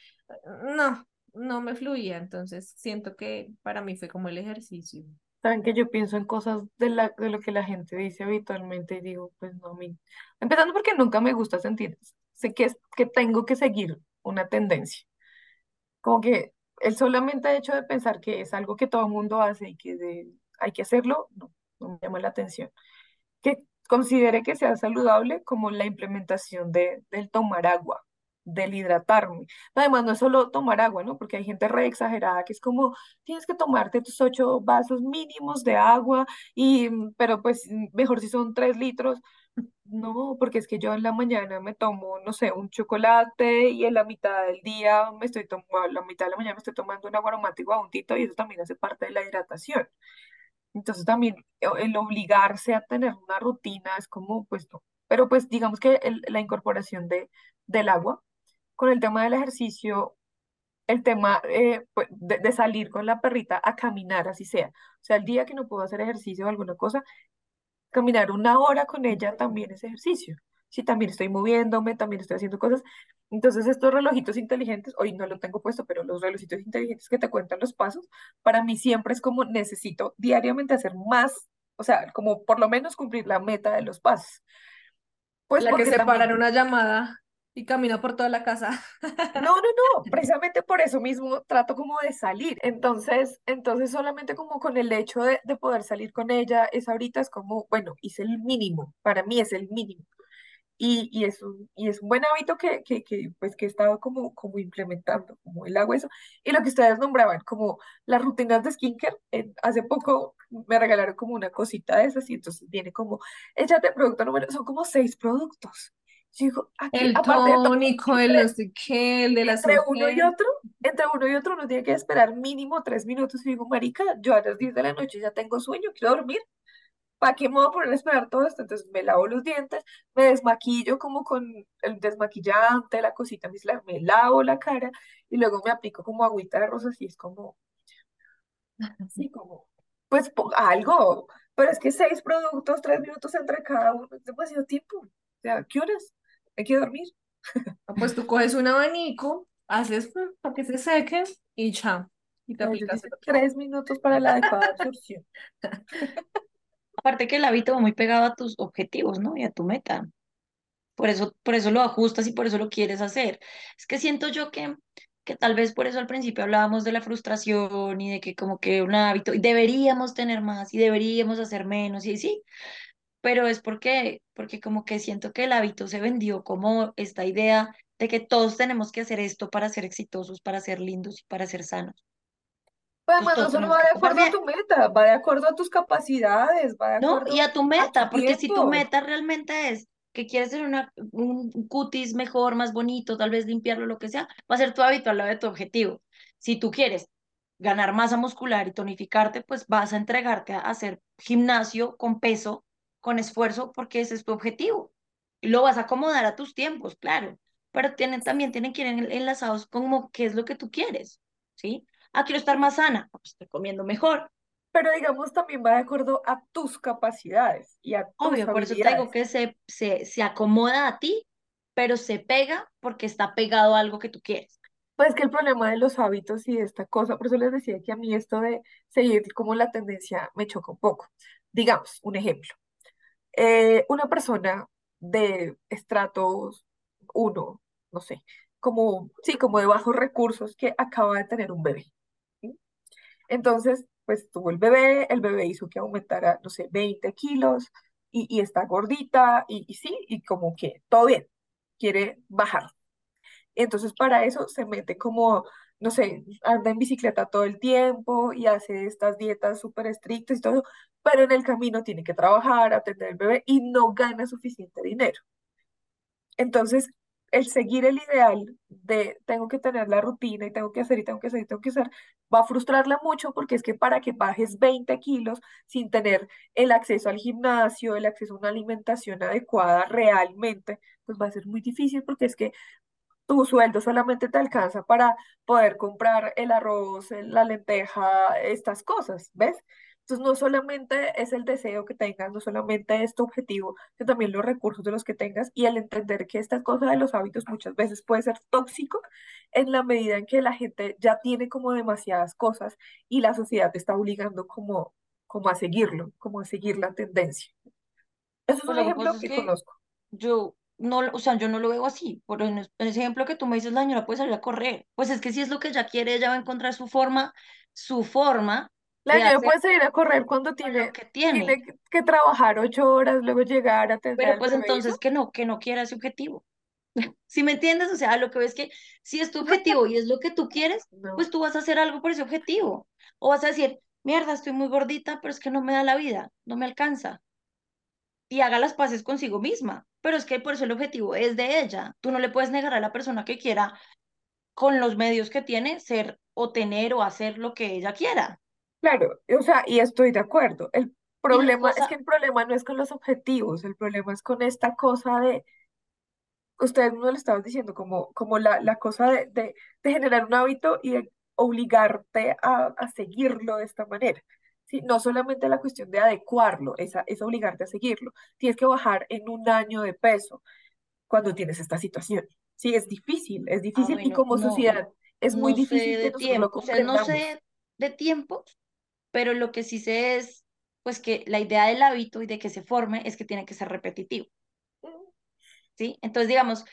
no, no me fluía. Entonces siento que para mí fue como el ejercicio. Saben que yo pienso en cosas de, la, de lo que la gente dice habitualmente y digo, pues no, a mí. Empezando porque nunca me gusta sentir, sé que, es, que tengo que seguir una tendencia. Como que el solamente hecho de pensar que es algo que todo el mundo hace y que de- hay que hacerlo, no, no me llama la atención. Que considere que sea saludable como la implementación de, del tomar agua, del hidratarme. Además, no es solo tomar agua, ¿no? Porque hay gente re exagerada que es como, tienes que tomarte tus ocho vasos mínimos de agua, y, mm, pero pues mm, mejor si son tres litros. No, porque es que yo en la mañana me tomo, no sé, un chocolate y en la mitad del día me estoy tomando, la mitad de la mañana me estoy tomando un agua aromático a un tito y eso también hace parte de la hidratación. Entonces también eh, el obligarse a tener una rutina es como, pues no. Pero pues digamos que la incorporación de, del agua con el tema del ejercicio, el tema eh, pues, de, de salir con la perrita a caminar, así sea. O sea, el día que no puedo hacer ejercicio o alguna cosa, Caminar una hora con ella también es ejercicio. Sí, también estoy moviéndome, también estoy haciendo cosas. Entonces, estos relojitos inteligentes, hoy no lo tengo puesto, pero los relojitos inteligentes que te cuentan los pasos, para mí siempre es como necesito diariamente hacer más, o sea, como por lo menos cumplir la meta de los pasos. Pues La que porque se para también, una llamada y camina por toda la casa. (laughs) no, no, no, precisamente por eso mismo trato como de salir. Entonces, entonces solamente como con el hecho de, de poder salir con ella, es ahorita es como, bueno, hice el mínimo, para mí es el mínimo. Y, y, es un, y es un buen hábito que, que, que, pues, que he estado como, como implementando, como el agua, eso. Y lo que ustedes nombraban, como las rutinas de skincare, eh, hace poco me regalaron como una cosita de esas y entonces viene como, échate producto número, son como seis productos. Yo digo, aquí, El aparte de todo, tónico, el no sé qué, el de las entre uno y otro, entre uno y otro uno tiene que esperar mínimo tres minutos. Y digo, marica, yo a las 10 de la noche ya tengo sueño, quiero dormir. ¿Para qué me voy a poner a esperar todo esto? Entonces me lavo los dientes, me desmaquillo como con el desmaquillante, la cosita me lavo la cara y luego me aplico como agüita de rosas y es como, sí, como, pues algo. Pero es que seis productos, tres minutos entre cada uno, es demasiado tiempo. O sea, ¿qué horas? Hay que dormir. Ah, Pues tú coges un abanico, haces para que se seque y chao. Y te No, aplicas tres minutos para la adecuada absorción. (laughs) Aparte que el hábito va muy pegado a tus objetivos, ¿no? Y a tu meta. Por eso, por eso lo ajustas y por eso lo quieres hacer. Es que siento yo que, que tal vez por eso al principio hablábamos de la frustración y de que como que un hábito, y deberíamos tener más y deberíamos hacer menos, y sí, pero es porque, porque como que siento que el hábito se vendió como esta idea de que todos tenemos que hacer esto para ser exitosos, para ser lindos y para ser sanos. Pero Entonces además no todos solo tenemos va de acuerdo a tu meta, va de acuerdo a tus capacidades, va de ¿no? Y a tu a tu meta, porque si tu meta realmente es que quieres tener una, un cutis mejor, más bonito, tal vez limpiarlo, lo que sea, va a ser tu hábito al lado de tu objetivo. Si tú quieres ganar masa muscular y tonificarte, pues vas a entregarte a hacer gimnasio con peso, con esfuerzo, porque ese es tu objetivo. Y lo vas a acomodar a tus tiempos, claro, pero tienen, también tienen que ir en- enlazados como qué es lo que tú quieres, ¿sí? Ah, quiero estar más sana, pues estoy comiendo mejor. Pero digamos también va de acuerdo a tus capacidades y a tus Obvio, por eso te digo que se, se, se acomoda a ti, pero se pega porque está pegado a algo que tú quieres. Pues que el problema de los hábitos y de esta cosa, por eso les decía que a mí esto de seguir como la tendencia me choca un poco. Digamos, un ejemplo. Eh, una persona de estratos uno, no sé, como, sí, como de bajos recursos que acaba de tener un bebé. Entonces, pues tuvo el bebé, el bebé hizo que aumentara, no sé, 20 kilos y, y está gordita y, y sí, y como que todo bien, quiere bajar. Entonces, para eso se mete como no sé, anda en bicicleta todo el tiempo y hace estas dietas súper estrictas y todo, pero en el camino tiene que trabajar, atender al bebé y no gana suficiente dinero. Entonces, el seguir el ideal de tengo que tener la rutina y tengo que hacer y tengo que hacer y tengo que hacer, va a frustrarla mucho porque es que para que bajes 20 kilos sin tener el acceso al gimnasio, el acceso a una alimentación adecuada realmente, pues va a ser muy difícil porque es que tu sueldo solamente te alcanza para poder comprar el arroz, la lenteja, estas cosas, ¿ves? Entonces, no solamente es el deseo que tengas, no solamente es tu objetivo, sino también los recursos de los que tengas y el entender que esta cosa de los hábitos muchas veces puede ser tóxico en la medida en que la gente ya tiene como demasiadas cosas y la sociedad te está obligando como, como a seguirlo, como a seguir la tendencia. Eso es un ejemplo que conozco. yo no, o sea, yo no lo veo así. Por en es- en ese ejemplo que tú me dices, la señora puede salir a correr. Pues es que si es lo que ella quiere, ella va a encontrar su forma, su forma La hacer puede salir a correr cuando tiene, que tiene. tiene que que trabajar ocho horas, luego llegar a atender Pero pues entonces que no, que no quiera ese objetivo. (laughs) Si me entiendes? O sea, lo que ves que si es tu objetivo y es lo que tú quieres, (laughs) No, pues tú vas a hacer algo por ese objetivo. O vas a decir, mierda, estoy muy gordita, pero es que no me da la vida, no me alcanza. Y haga las paces consigo misma. Pero es que por eso el objetivo es de ella. Tú no le puedes negar a la persona que quiera, con los medios que tiene, ser o tener o hacer lo que ella quiera. claro, o sea, y estoy de acuerdo. El problema es que el problema no es con los objetivos, el problema es con esta cosa de, ustedes no lo estaban diciendo, como, como la, la cosa de, de, de generar un hábito y de obligarte a, a seguirlo de esta manera. ¿Sí? No solamente la cuestión de adecuarlo, es, es obligarte a seguirlo. Tienes que bajar en un año de peso cuando tienes esta situación. Sí, es difícil, es ah, difícil y como no, sociedad es muy no difícil de tiempo, o sea, no sé de tiempos, pero lo que sí sé es, pues que la idea del hábito y de que se forme es que tiene que ser repetitivo, ¿sí? Entonces, digamos,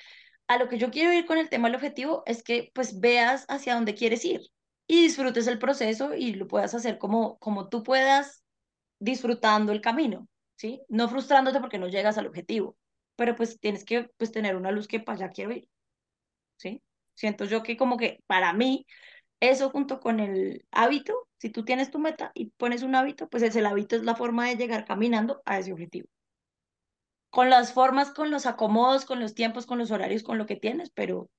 a lo que yo quiero ir con el tema del objetivo es que pues veas hacia dónde quieres ir y disfrutes el proceso y lo puedas hacer como, como tú puedas, disfrutando el camino, ¿sí? No frustrándote porque no llegas al objetivo, pero pues tienes que pues tener una luz que para allá quiero ir, ¿sí? Siento yo que como que para mí eso junto con el hábito, si tú tienes tu meta y pones un hábito, pues ese el hábito es la forma de llegar caminando a ese objetivo. Con las formas, con los acomodos, con los tiempos, con los horarios, con lo que tienes, pero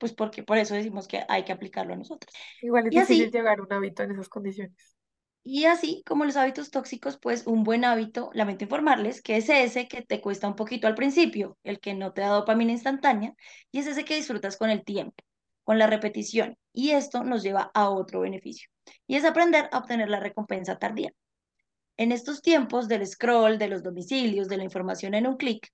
pues porque por eso decimos que hay que aplicarlo a nosotros. Igual es Y difícil así, llegar a un hábito en esas condiciones. y así como los hábitos tóxicos, pues un buen hábito, lamento informarles, que es ese que te cuesta un poquito al principio, el que no te da dopamina instantánea, y es ese que disfrutas con el tiempo, con la repetición, y esto nos lleva a otro beneficio, y es aprender a obtener la recompensa tardía. En estos tiempos del scroll, de los domicilios, de la información en un clic,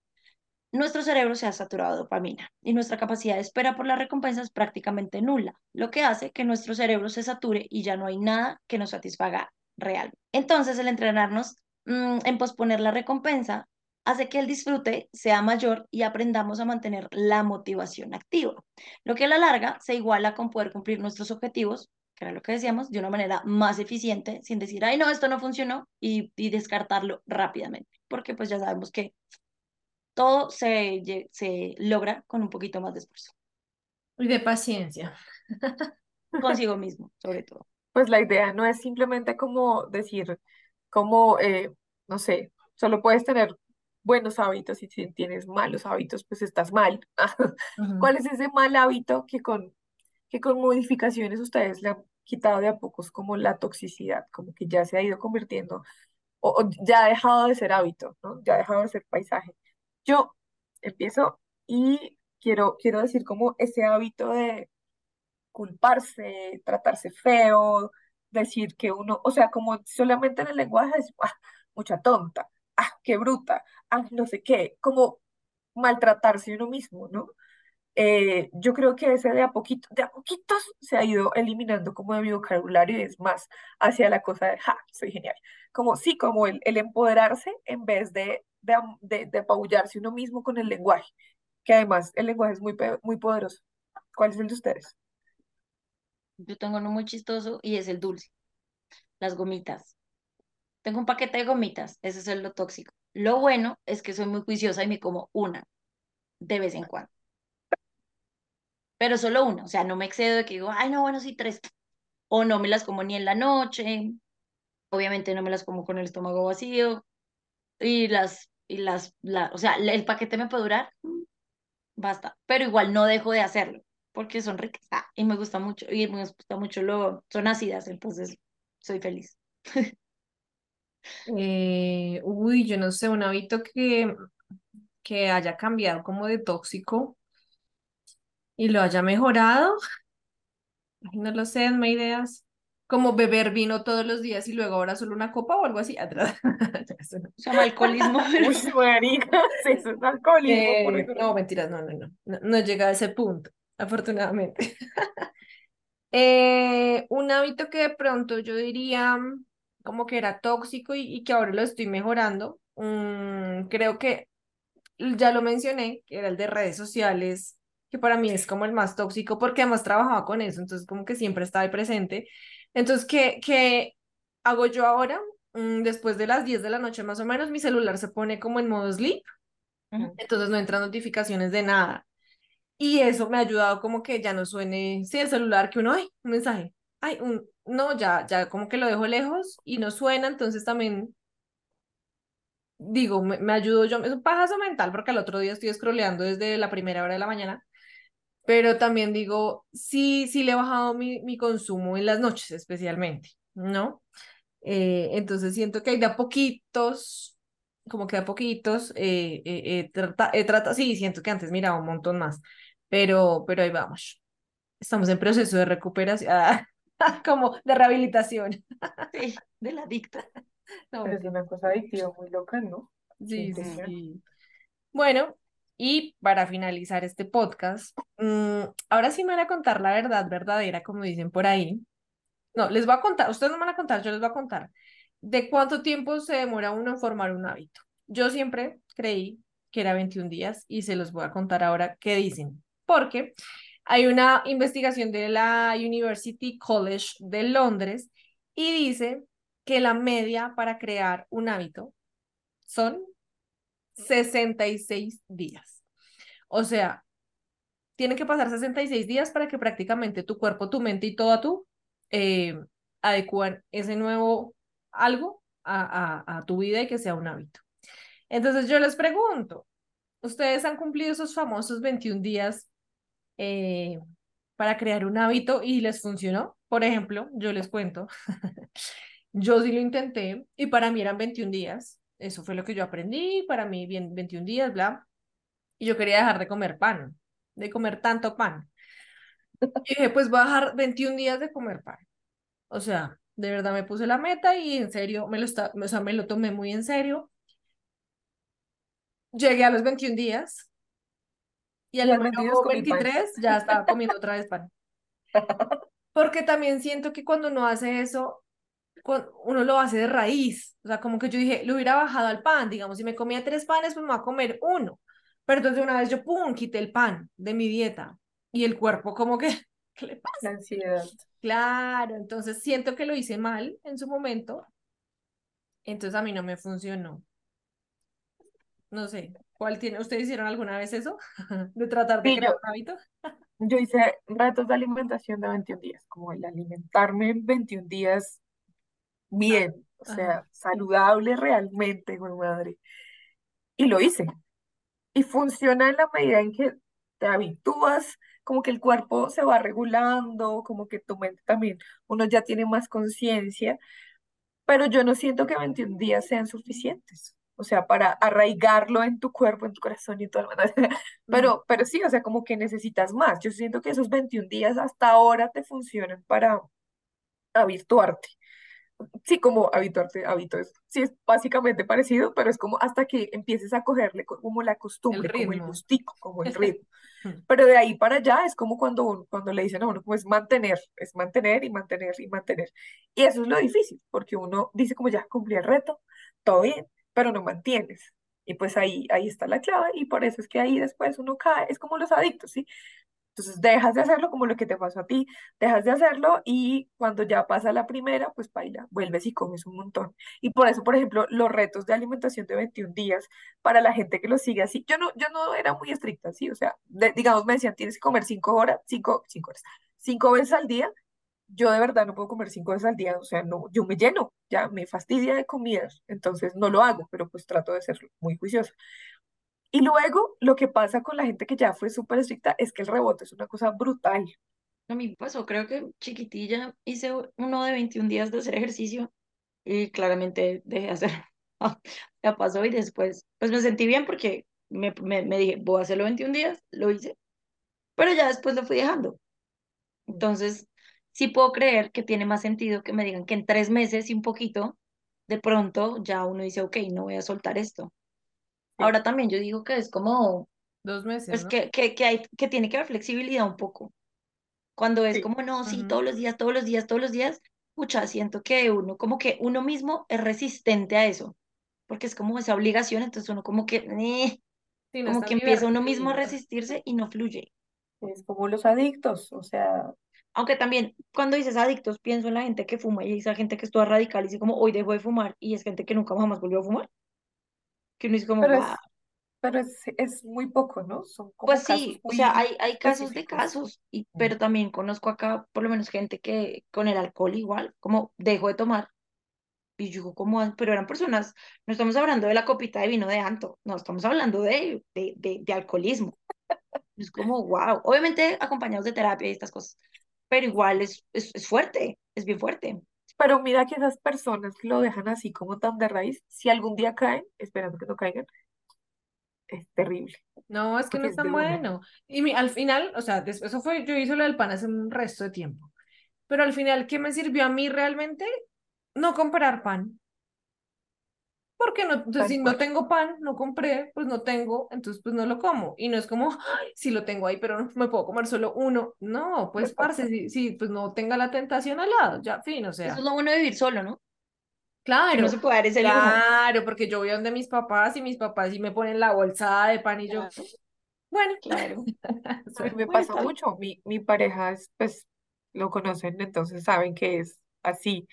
nuestro cerebro se ha saturado de dopamina y nuestra capacidad de espera por la recompensa es prácticamente nula, lo que hace que nuestro cerebro se sature y ya no hay nada que nos satisfaga realmente. Entonces, el entrenarnos mm, en posponer la recompensa hace que el disfrute sea mayor y aprendamos a mantener la motivación activa, lo que a la larga se iguala con poder cumplir nuestros objetivos, que era lo que decíamos, de una manera más eficiente, sin decir, ay, no, esto no funcionó y, y descartarlo rápidamente, porque pues ya sabemos que todo se, se logra con un poquito más de esfuerzo, Y de paciencia. (laughs) consigo mismo, sobre todo. Pues la idea no es simplemente como decir, como, eh, no sé, solo puedes tener buenos hábitos y si tienes malos hábitos, pues estás mal. (laughs) ¿Cuál es ese mal hábito que con, que con modificaciones ustedes le han quitado de a pocos como la toxicidad, como que ya se ha ido convirtiendo o, o ya ha dejado de ser hábito, ¿no? Ya ha dejado de ser paisaje. Yo empiezo y quiero, quiero decir como ese hábito de culparse, tratarse feo, decir que uno, o sea, como solamente en el lenguaje es, ah, mucha tonta, ah, qué bruta, ah, no sé qué, como maltratarse uno mismo, ¿no? Eh, yo creo que ese de a poquito, de a poquitos se ha ido eliminando como de mi vocabulario y es más hacia la cosa de, ja, soy genial. Como sí, como el, el empoderarse en vez de, de, de, de apabullarse uno mismo con el lenguaje, que además el lenguaje es muy, muy poderoso. ¿Cuál es el de ustedes? Yo tengo uno muy chistoso y es el dulce, las gomitas. Tengo un paquete de gomitas, ese es el lo tóxico. Lo bueno es que soy muy juiciosa y me como una de vez en cuando. pero solo una, o sea, no me excedo de que digo, ay, no, bueno, sí, tres, o no me las como ni en la noche, obviamente no me las como con el estómago vacío, y las, y las, la, o sea, el paquete me puede durar, mm, basta, pero igual no dejo de hacerlo, porque son ricas, ah, y me gusta mucho, y me gusta mucho luego, son ácidas, entonces soy feliz. (laughs) Eh, uy, yo no sé, un hábito que, que haya cambiado como de tóxico y lo haya mejorado. No lo sé, denme ideas. Como beber vino todos los días y luego ahora solo una copa o algo así. Atrás. (laughs) Se llama alcoholismo. (laughs) Uy, (laughs) marica, sí, eso es alcoholismo. Eh, no, mentiras, no, no, no, no, no llega a ese punto, afortunadamente. Eh, un hábito que de pronto yo diría como que era tóxico y, y que ahora lo estoy mejorando, mm, creo que ya lo mencioné, que era el de redes sociales, que para mí es como el más tóxico porque además trabajaba con eso, entonces como que siempre estaba ahí presente. Entonces, ¿qué, qué hago yo ahora? Mm, después de las 10 de la noche más o menos, mi celular se pone como en modo sleep Ujú. entonces no entran notificaciones de nada. Y eso me ha ayudado como que ya no suene, sí, el celular, que uno, ay, un mensaje, ay, un, no, ya, ya como que lo dejo lejos y no suena, entonces también, digo, me, me ayudo yo, es un pajazo mental porque al otro día estoy scrolleando desde la primera hora de la mañana, pero también digo, sí, sí le he bajado mi, mi consumo en las noches especialmente, ¿no? Eh, entonces siento que hay de a poquitos, como que de a poquitos, eh, eh, eh, trata, eh, trata, sí, siento que antes miraba un montón más, pero, pero ahí vamos. Estamos en proceso de recuperación, ah, (laughs) como de rehabilitación. (laughs) Sí, del adicto. No, Pero es una cosa adictiva muy loca, ¿no? sí, sí. Bueno, y para finalizar este podcast, mm, ahora sí me van a contar la verdad verdadera, como dicen por ahí. No, les voy a contar, ustedes no me van a contar, yo les voy a contar de cuánto tiempo se demora uno en formar un hábito. Yo siempre creí que era 21 días y se los voy a contar ahora qué dicen. Porque hay una investigación de la University College de Londres y dice que la media para crear un hábito son 66 días. O sea, tienen que pasar 66 días para que prácticamente tu cuerpo, tu mente y todo tú eh, adecúan ese nuevo algo a tu vida y que sea un hábito. Entonces yo les pregunto, ¿ustedes han cumplido esos famosos 21 días eh, para crear un hábito y les funcionó? Por ejemplo, yo les cuento, (laughs) yo sí lo intenté y para mí eran 21 días, eso fue lo que yo aprendí, para mí bien 21 días, bla, y yo quería dejar de comer pan, de comer tanto pan. Y dije, pues voy a dejar 21 días de comer pan. O sea, de verdad me puse la meta y en serio, me lo, está, o sea, me lo tomé muy en serio. Llegué a los 21 días y al número 22 comí pan. 23 ya estaba comiendo otra vez pan. (laughs) Porque también siento que cuando uno hace eso, uno lo hace de raíz. O sea, como que yo dije, lo hubiera bajado al pan, digamos, si me comía tres panes, pues me voy a comer uno. Pero entonces una vez yo, pum, quité el pan de mi dieta. Y el cuerpo como que, (laughs) ¿qué le pasa? La ansiedad. Claro, entonces siento que lo hice mal en su momento. Entonces a mí no me funcionó. No sé, ¿cuál tiene? ¿Ustedes hicieron alguna vez eso? (laughs) De tratar de Sí, crear yo- un hábito. Yo hice retos de alimentación de 21 días, como el alimentarme en 21 días bien, o Ajá. sea, saludable realmente, mi madre. Y lo hice. Y funciona en la medida en que te habitúas, como que el cuerpo se va regulando, como que tu mente también, uno ya tiene más conciencia, pero yo no siento que 21 días sean suficientes. O sea, para arraigarlo en tu cuerpo, en tu corazón y en tu alma. (laughs) Pero, pero sí, o sea, como que necesitas más. Yo siento que esos 21 días hasta ahora te funcionan para habituarte. Sí, como habituarte, hábito es, sí es básicamente parecido, pero es como hasta que empieces a cogerle co- como la costumbre, como el gustico, como el (laughs) ritmo. Mm. Pero de ahí para allá es como cuando, uno- cuando le dicen a uno, pues mantener, es mantener y mantener y mantener. Y eso es lo difícil, porque uno dice como ya cumplí el reto, todo bien, pero no mantienes. Y pues ahí, ahí está la clave y por eso es que ahí después uno cae, es como los adictos, ¿sí? Entonces dejas de hacerlo como lo que te pasó a ti, dejas de hacerlo y cuando ya pasa la primera, pues baila, vuelves y comes un montón. Y por eso, por ejemplo, los retos de alimentación de 21 días, para la gente que lo sigue así, yo no, yo no era muy estricta, ¿sí? O sea, digamos, me decían, tienes que comer cinco horas, cinco, cinco horas, cinco veces al día. Yo de verdad no puedo comer cinco veces al día, o sea, no, yo me lleno, ya me fastidia de comidas, entonces no lo hago, pero pues trato de ser muy juiciosa. Y luego lo que pasa con la gente que ya fue súper estricta es que el rebote es una cosa brutal. A mí pasó, creo que chiquitilla hice uno de 21 días de hacer ejercicio y claramente dejé de hacer. (laughs) Ya pasó y después, pues me sentí bien porque me, me, me dije, voy a hacerlo 21 días, lo hice, pero ya después lo fui dejando. Entonces, sí puedo creer que tiene más sentido que me digan que en tres meses y un poquito, de pronto ya uno dice, ok, no voy a soltar esto. Ahora también yo digo que es como, Dos meses, pues ¿no? que, que, que, hay, que tiene que haber flexibilidad un poco. Cuando es Sí. como, no, sí, todos los días, todos los días, todos los días, pucha, siento que uno, como que uno mismo es resistente a eso, porque es como esa obligación, entonces uno como que, eh, Sí, no como que empieza uno mismo a resistirse y no fluye. Es como los adictos, o sea, Aunque también cuando dices adictos, pienso en la gente que fuma y esa gente que es toda radical y dice como, hoy dejo de fumar y es gente que nunca jamás volvió a fumar, que uno dice como, pero wow. es, pero es, es muy poco, ¿no? Son como Pues sí, o sea, hay, hay casos de casos, y, pero también conozco acá por lo menos gente que con el alcohol igual, como dejó de tomar Y yo, como, pero eran personas, no estamos hablando de la copita de vino de Anto, no, estamos hablando de, de, de, de alcoholismo. Es como, wow, obviamente acompañados de terapia y estas cosas, pero igual es, es, es fuerte, es bien fuerte. Pero mira que esas personas que lo dejan así como tan de raíz, si algún día caen, esperando que no caigan, es terrible, No, es que no es tan bueno. Y mi- al final, o sea, des- eso fue, yo hice lo del pan hace un resto de tiempo. Pero al final, ¿qué me sirvió a mí realmente? No comprar pan. Porque no, entonces, Tal si no tengo pan, no compré, pues no tengo, entonces pues no lo como. Y no es como, "Ay, sí lo tengo ahí, pero no me puedo comer solo uno. No, pues parce, sí, sí, pues no tenga la tentación al lado, ya, fin, o Eso sea. es lo bueno de vivir solo, ¿no? Que uno Claro, se puede dar ese lujo. claro, porque yo voy donde mis papás y mis papás sí me ponen la bolsada de pan y yo, Claro, bueno, claro. (laughs) A mí me pasa mucho, mi, mi pareja es, pues, lo conocen, entonces saben que es así,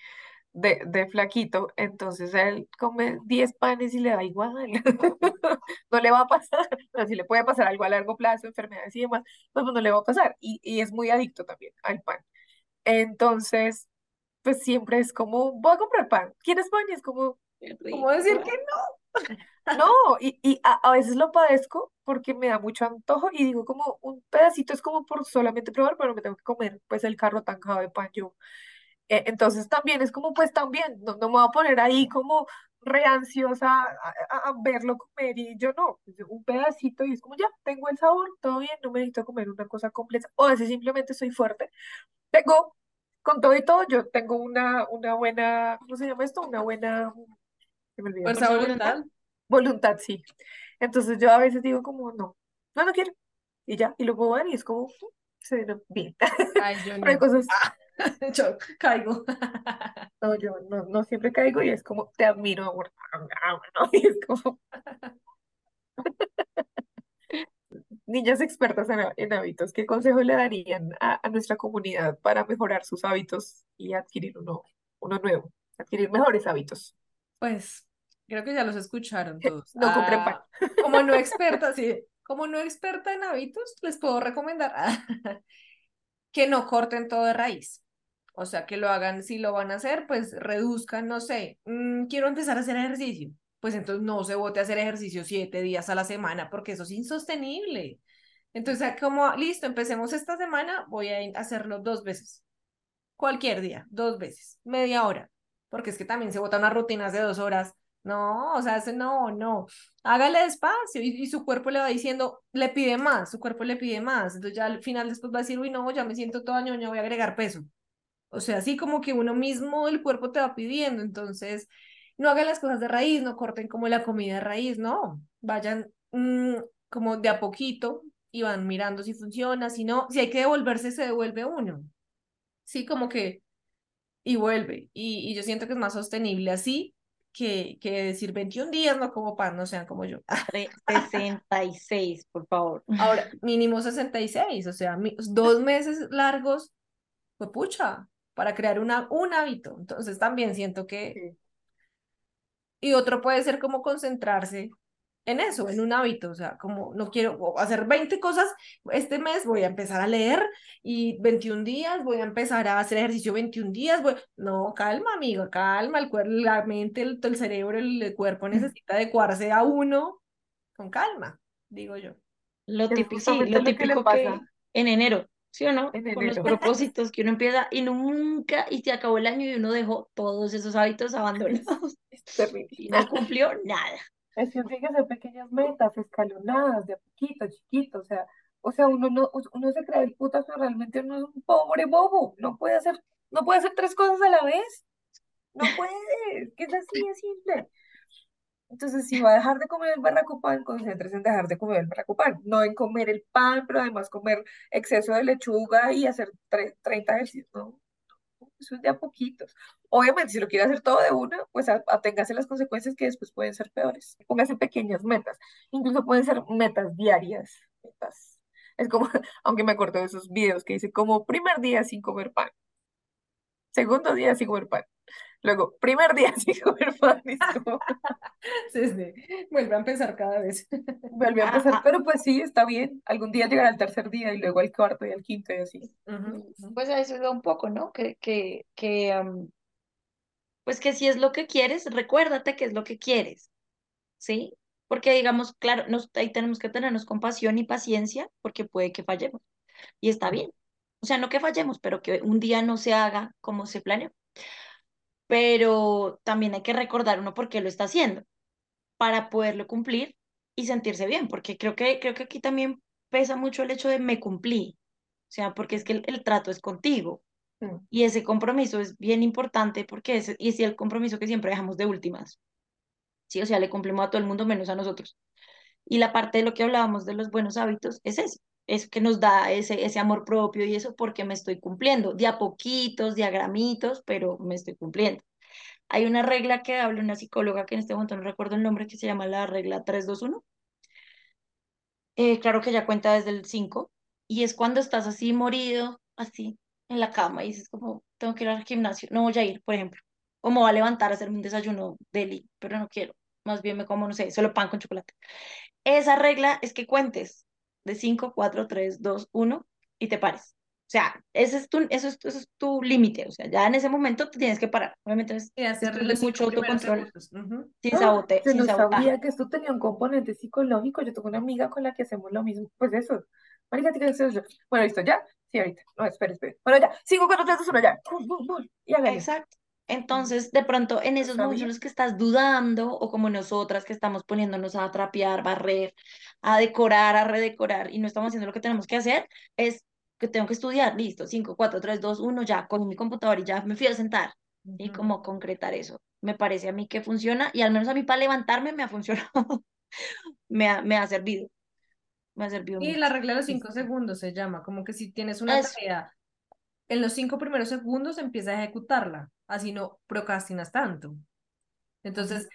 de, de flaquito, entonces él come 10 panes y le da igual, (laughs) no le va a pasar, (laughs) si le puede pasar algo a largo plazo, enfermedades y demás, pues no le va a pasar, y, y es muy adicto también al pan. Entonces, pues siempre es como, voy a comprar pan, ¿quieres pan? Y es como, ¿cómo decir que no? (laughs) no, y, y a, a veces lo padezco porque me da mucho antojo y digo como un pedacito es como por solamente probar, pero me tengo que comer pues el carro tancado de pan yo. Eh, entonces también es como pues también, no, no me voy a poner ahí como re ansiosa a, a- a verlo comer y yo no, pues, un pedacito y es como ya, tengo el sabor, todo bien, no me necesito comer una cosa completa, o a veces simplemente soy fuerte. Tengo, con todo y todo, yo tengo una, una buena, ¿cómo se llama esto? Una buena, me. Fuerza voluntad. voluntad. Sí. Entonces yo a veces digo como, no, no, no quiero. Y ya, y lo puedo ver y es como, "Mm, se bien. Ay, yo (laughs) Pero hay no. cosas, Ah, (laughs) yo caigo. (laughs) no, yo no, no siempre caigo y es como, te admiro, amor. Ah, bueno, (laughs) Y es como, niñas expertas en, en hábitos, ¿qué consejo le darían a, a nuestra comunidad para mejorar sus hábitos y adquirir uno, uno nuevo, adquirir mejores hábitos? Pues creo que ya los escucharon todos. No compren pan. Ah, como no experta, sí, como no experta en hábitos, les puedo recomendar ah, que no corten todo de raíz. O sea, que lo hagan, si lo van a hacer, pues reduzcan, no sé, mm, quiero empezar a hacer ejercicio. Pues entonces no se bote a hacer ejercicio siete días a la semana, porque eso es insostenible. Entonces, como, listo, empecemos esta semana, voy a hacerlo dos veces. Cualquier día, dos veces, media hora. Porque es que también se botan unas rutinas de dos horas. No, o sea, no, no. Hágale despacio y, y su cuerpo le va diciendo, le pide más, su cuerpo le pide más. Entonces ya al final después va a decir, uy, no, ya me siento toda ñoña, voy a agregar peso. O sea, así como que uno mismo, el cuerpo te va pidiendo. Entonces, no hagan las cosas de raíz, no corten como la comida de raíz, no. Vayan mm, como de a poquito y van mirando si funciona, si no, si hay que devolverse, se devuelve uno. Sí, como que, y vuelve. Y, y yo siento que es más sostenible así que, que decir 21 días no como pan, no sean como yo. Tre- (laughs) 66, por favor. Ahora, mínimo 66, o sea, dos meses largos, pues pucha, para crear una, un hábito. Entonces también siento que... Sí. Y otro puede ser como concentrarse en eso, en un hábito, o sea, como no quiero hacer 20 cosas, este mes voy a empezar a leer y 21 días voy a empezar a hacer ejercicio 21 días, voy... no, calma, amigo, calma, el cuerpo, la mente, el, el cerebro, el, el cuerpo necesita adecuarse a uno con calma, digo yo. Lo típico, sí, lo típico que pasa. en enero, ¿sí o no? En Con los propósitos que uno (laughs) empieza y nunca, y se acabó el año y uno dejó todos esos hábitos abandonados (laughs) Es y no cumplió nada. Es que hacer pequeñas metas, escalonadas, de a poquito, chiquito, o sea, o sea, uno no, uno se cree el putas, pero realmente uno es un pobre bobo, no puede hacer, no puede hacer tres cosas a la vez, no puede, que es así de simple. Entonces, si va a dejar de comer el barraco pan, concéntrese en dejar de comer el barraco pan, no en comer el pan, pero además comer exceso de lechuga y hacer tre- 30 ejercicios, no, eso es de a poquitos. Obviamente, si lo quiere hacer todo de una, pues aténgase las consecuencias que después pueden ser peores. Póngase pequeñas metas, incluso pueden ser metas diarias. Es como, (laughs) aunque me acuerdo de esos videos que dice como primer día sin comer pan, segundo día sin comer pan, luego primer día sin comer pan, como, (laughs) Sí, sí, vuelve a empezar cada vez. (laughs) vuelve a empezar, pero pues sí, está bien, algún día llegará al tercer día y luego al cuarto y al quinto y así. Pues a eso iba un poco, ¿no? Que, que, que, pues que si es lo que quieres, recuérdate que es lo que quieres, ¿sí? Porque digamos, claro, nos, ahí tenemos que tenernos compasión y paciencia porque puede que fallemos y está bien. O sea, no que fallemos, pero que un día no se haga como se planeó. Pero también hay que recordar uno por qué lo está haciendo para poderlo cumplir y sentirse bien, porque creo que, creo que aquí también pesa mucho el hecho de me cumplí, o sea, porque es que el, el trato es contigo y ese compromiso es bien importante porque es, y es el compromiso que siempre dejamos de últimas, ¿sí? O sea, le cumplimos a todo el mundo menos a nosotros. Y la parte de lo que hablábamos de los buenos hábitos es eso, es que nos da ese, ese amor propio y eso porque me estoy cumpliendo, de a poquitos, de a gramitos, pero me estoy cumpliendo. Hay una regla que habla una psicóloga que en este momento no recuerdo el nombre, que se llama la regla 321. Eh, claro que ya cuenta desde el 5 y es cuando estás así morido, así en la cama y dices como, tengo que ir al gimnasio, no voy a ir, por ejemplo, o me voy a levantar a hacerme un desayuno deli, pero no quiero, más bien me como, no sé, solo pan con chocolate. Esa regla es que cuentes de 5, 4, 3, 2, 1 y te pares. O sea, ese es tu, eso es, eso es tu límite, o sea, ya en ese momento te tienes que parar. Obviamente es Y hacer mucho autocontrol, segundos. Ujú. sin sabote, Yo sin no sabotaje. sabía que esto tenía un componente psicológico. Yo tengo una amiga con la que hacemos lo mismo. Pues eso. Marica, ¿qué es eso? Bueno, listo, ya. Sí, ahorita. No, espere, espere. Bueno, ya. 5, 4, 3, 2, 1, ya. Exacto. Entonces, de pronto, en ¿Lo esos momentos en los que estás dudando, o como nosotras que estamos poniéndonos a trapear, barrer, a decorar, a redecorar, y no estamos haciendo lo que tenemos que hacer, es que tengo que estudiar, listo, 5, 4, 3, 2, 1, ya, cogí mi computador y ya me fui a sentar, y Ujú. como concretar eso. Me parece a mí que funciona, y al menos a mí para levantarme me ha funcionado, (laughs) me ha, me ha servido, me ha servido Y mucho. la regla de los cinco Listo. segundos se llama, como que si tienes una Eso. tarea, en los cinco primeros segundos empieza a ejecutarla, así no procrastinas tanto. Entonces,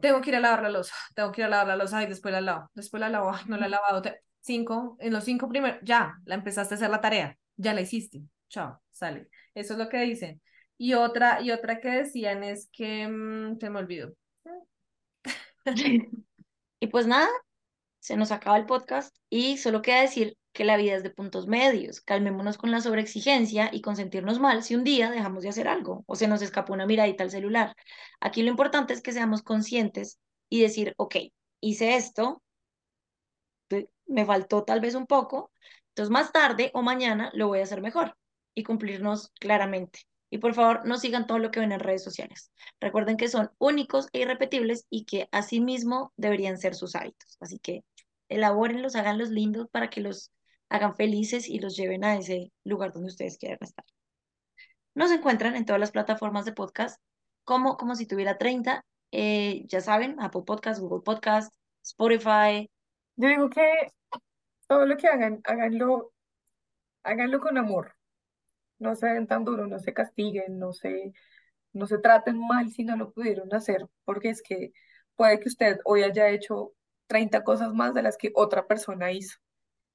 tengo que ir a lavar la losa, tengo que ir a lavar la losa y después la lavo, después la lavo, ay, (laughs) no la he lavado. te- Cinco, en los cinco primeros, ya, la empezaste a hacer la tarea, ya la hiciste, chao, sale. Eso es lo que dicen. Y otra, y otra que decían es que, mm, se me olvidó. (laughs) Y pues nada, se nos acaba el podcast y solo queda decir que la vida es de puntos medios. Calmémonos con la sobreexigencia y con sentirnos mal si un día dejamos de hacer algo o se nos escapó una miradita al celular. Aquí lo importante es que seamos conscientes y decir, ok, hice esto, me faltó tal vez un poco, entonces más tarde o mañana lo voy a hacer mejor y cumplirnos claramente. Y por favor, no sigan todo lo que ven en redes sociales. Recuerden que son únicos e irrepetibles y que asimismo deberían ser sus hábitos. Así que elabórenlos, háganlos lindos para que los hagan felices y los lleven a ese lugar donde ustedes quieran estar. Nos encuentran en todas las plataformas de podcast como, como si tuviera 30. eh, ya saben, Apple Podcast, Google Podcast, Spotify. Yo digo que todo lo que hagan, háganlo, háganlo con amor. No se den tan duro, no se castiguen, no se, no se traten mal si no lo pudieron hacer, porque es que puede que usted hoy haya hecho 30 cosas más de las que otra persona hizo.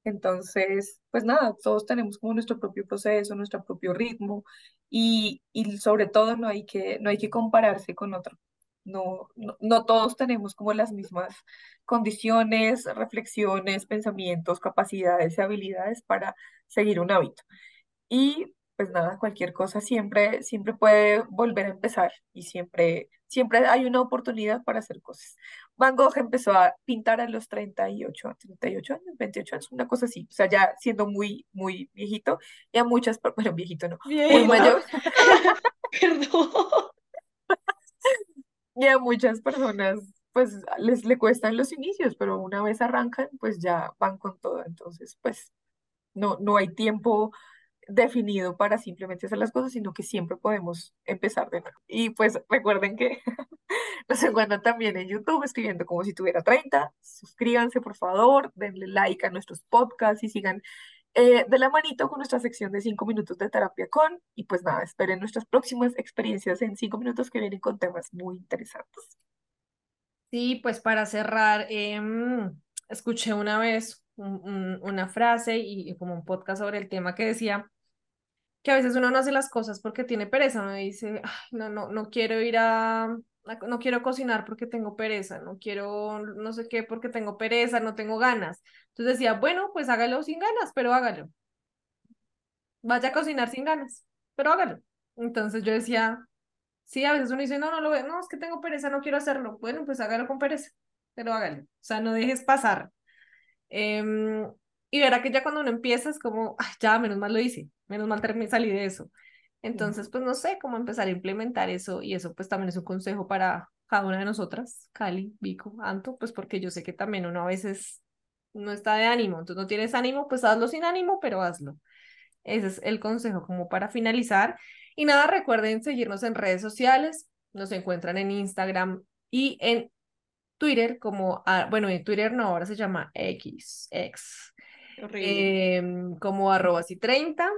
Entonces, pues nada, todos tenemos como nuestro propio proceso, nuestro propio ritmo y, y sobre todo no hay que, no hay que compararse con otro. No, no, no todos tenemos como las mismas condiciones, reflexiones, pensamientos, capacidades y habilidades para seguir un hábito. Y pues nada, cualquier cosa siempre, siempre puede volver a empezar y siempre, siempre hay una oportunidad para hacer cosas. Van Gogh empezó a pintar a los 38, 38 años, 28 años, una cosa así, o sea, ya siendo muy, muy viejito, y a muchas, bueno, viejito no, muy mayor. (laughs) Perdón. y a muchas personas, pues les le cuestan los inicios, pero una vez arrancan, pues ya van con todo, entonces, pues no, no hay tiempo definido para simplemente hacer las cosas, sino que siempre podemos empezar de nuevo. Y pues recuerden que (laughs) nos encuentran también en YouTube escribiendo como si tuviera 30. Suscríbanse, por favor, denle like a nuestros podcasts y sigan eh, de la manito con nuestra sección de 5 minutos de terapia con. Y pues nada, esperen nuestras próximas experiencias en 5 minutos que vienen con temas muy interesantes. Sí, pues para cerrar, em, escuché una vez una frase y, como un podcast sobre el tema que decía que a veces uno no hace las cosas porque tiene pereza, uno dice, no, no, no quiero ir a, no quiero cocinar porque tengo pereza, no quiero no sé qué porque tengo pereza, no tengo ganas. Entonces decía, bueno, pues hágalo sin ganas, pero hágalo. Vaya a cocinar sin ganas, pero hágalo. Entonces yo decía, sí, a veces uno dice, no, no lo veo, no, es que tengo pereza, no quiero hacerlo. Bueno, pues hágalo con pereza, pero hágalo. O sea, no dejes pasar. Em, y verá que ya cuando uno empieza es como, Ay, ya, menos mal lo hice, menos mal salí de eso. Entonces, pues no sé cómo empezar a implementar eso y eso pues también es un consejo para cada una de nosotras, Cali, Vico, Anto, pues porque yo sé que también uno a veces no está de ánimo, entonces no tienes ánimo, pues hazlo sin ánimo, pero hazlo. Ese es el consejo como para finalizar. Y nada, recuerden seguirnos en redes sociales, nos encuentran en Instagram y en Twitter como, ah, bueno, en Twitter no, ahora se llama X, X, em, como arroba y 30,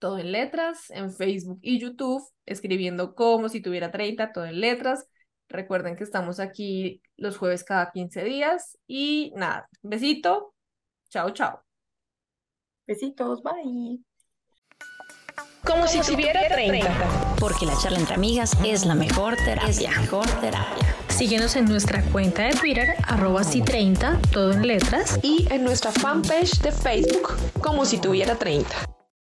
todo en letras, en Facebook y YouTube, escribiendo como si tuviera 30, todo en letras. Recuerden que estamos aquí los jueves cada 15 días y nada, besito, chao, chao. Besitos, bye. Como, si, tuviera 30. Porque la charla entre amigas es la mejor terapia. mejor terapia. Síguenos en nuestra cuenta de Twitter, arroba si 30, todo en letras. Y en nuestra fanpage de Facebook, como si tuviera 30.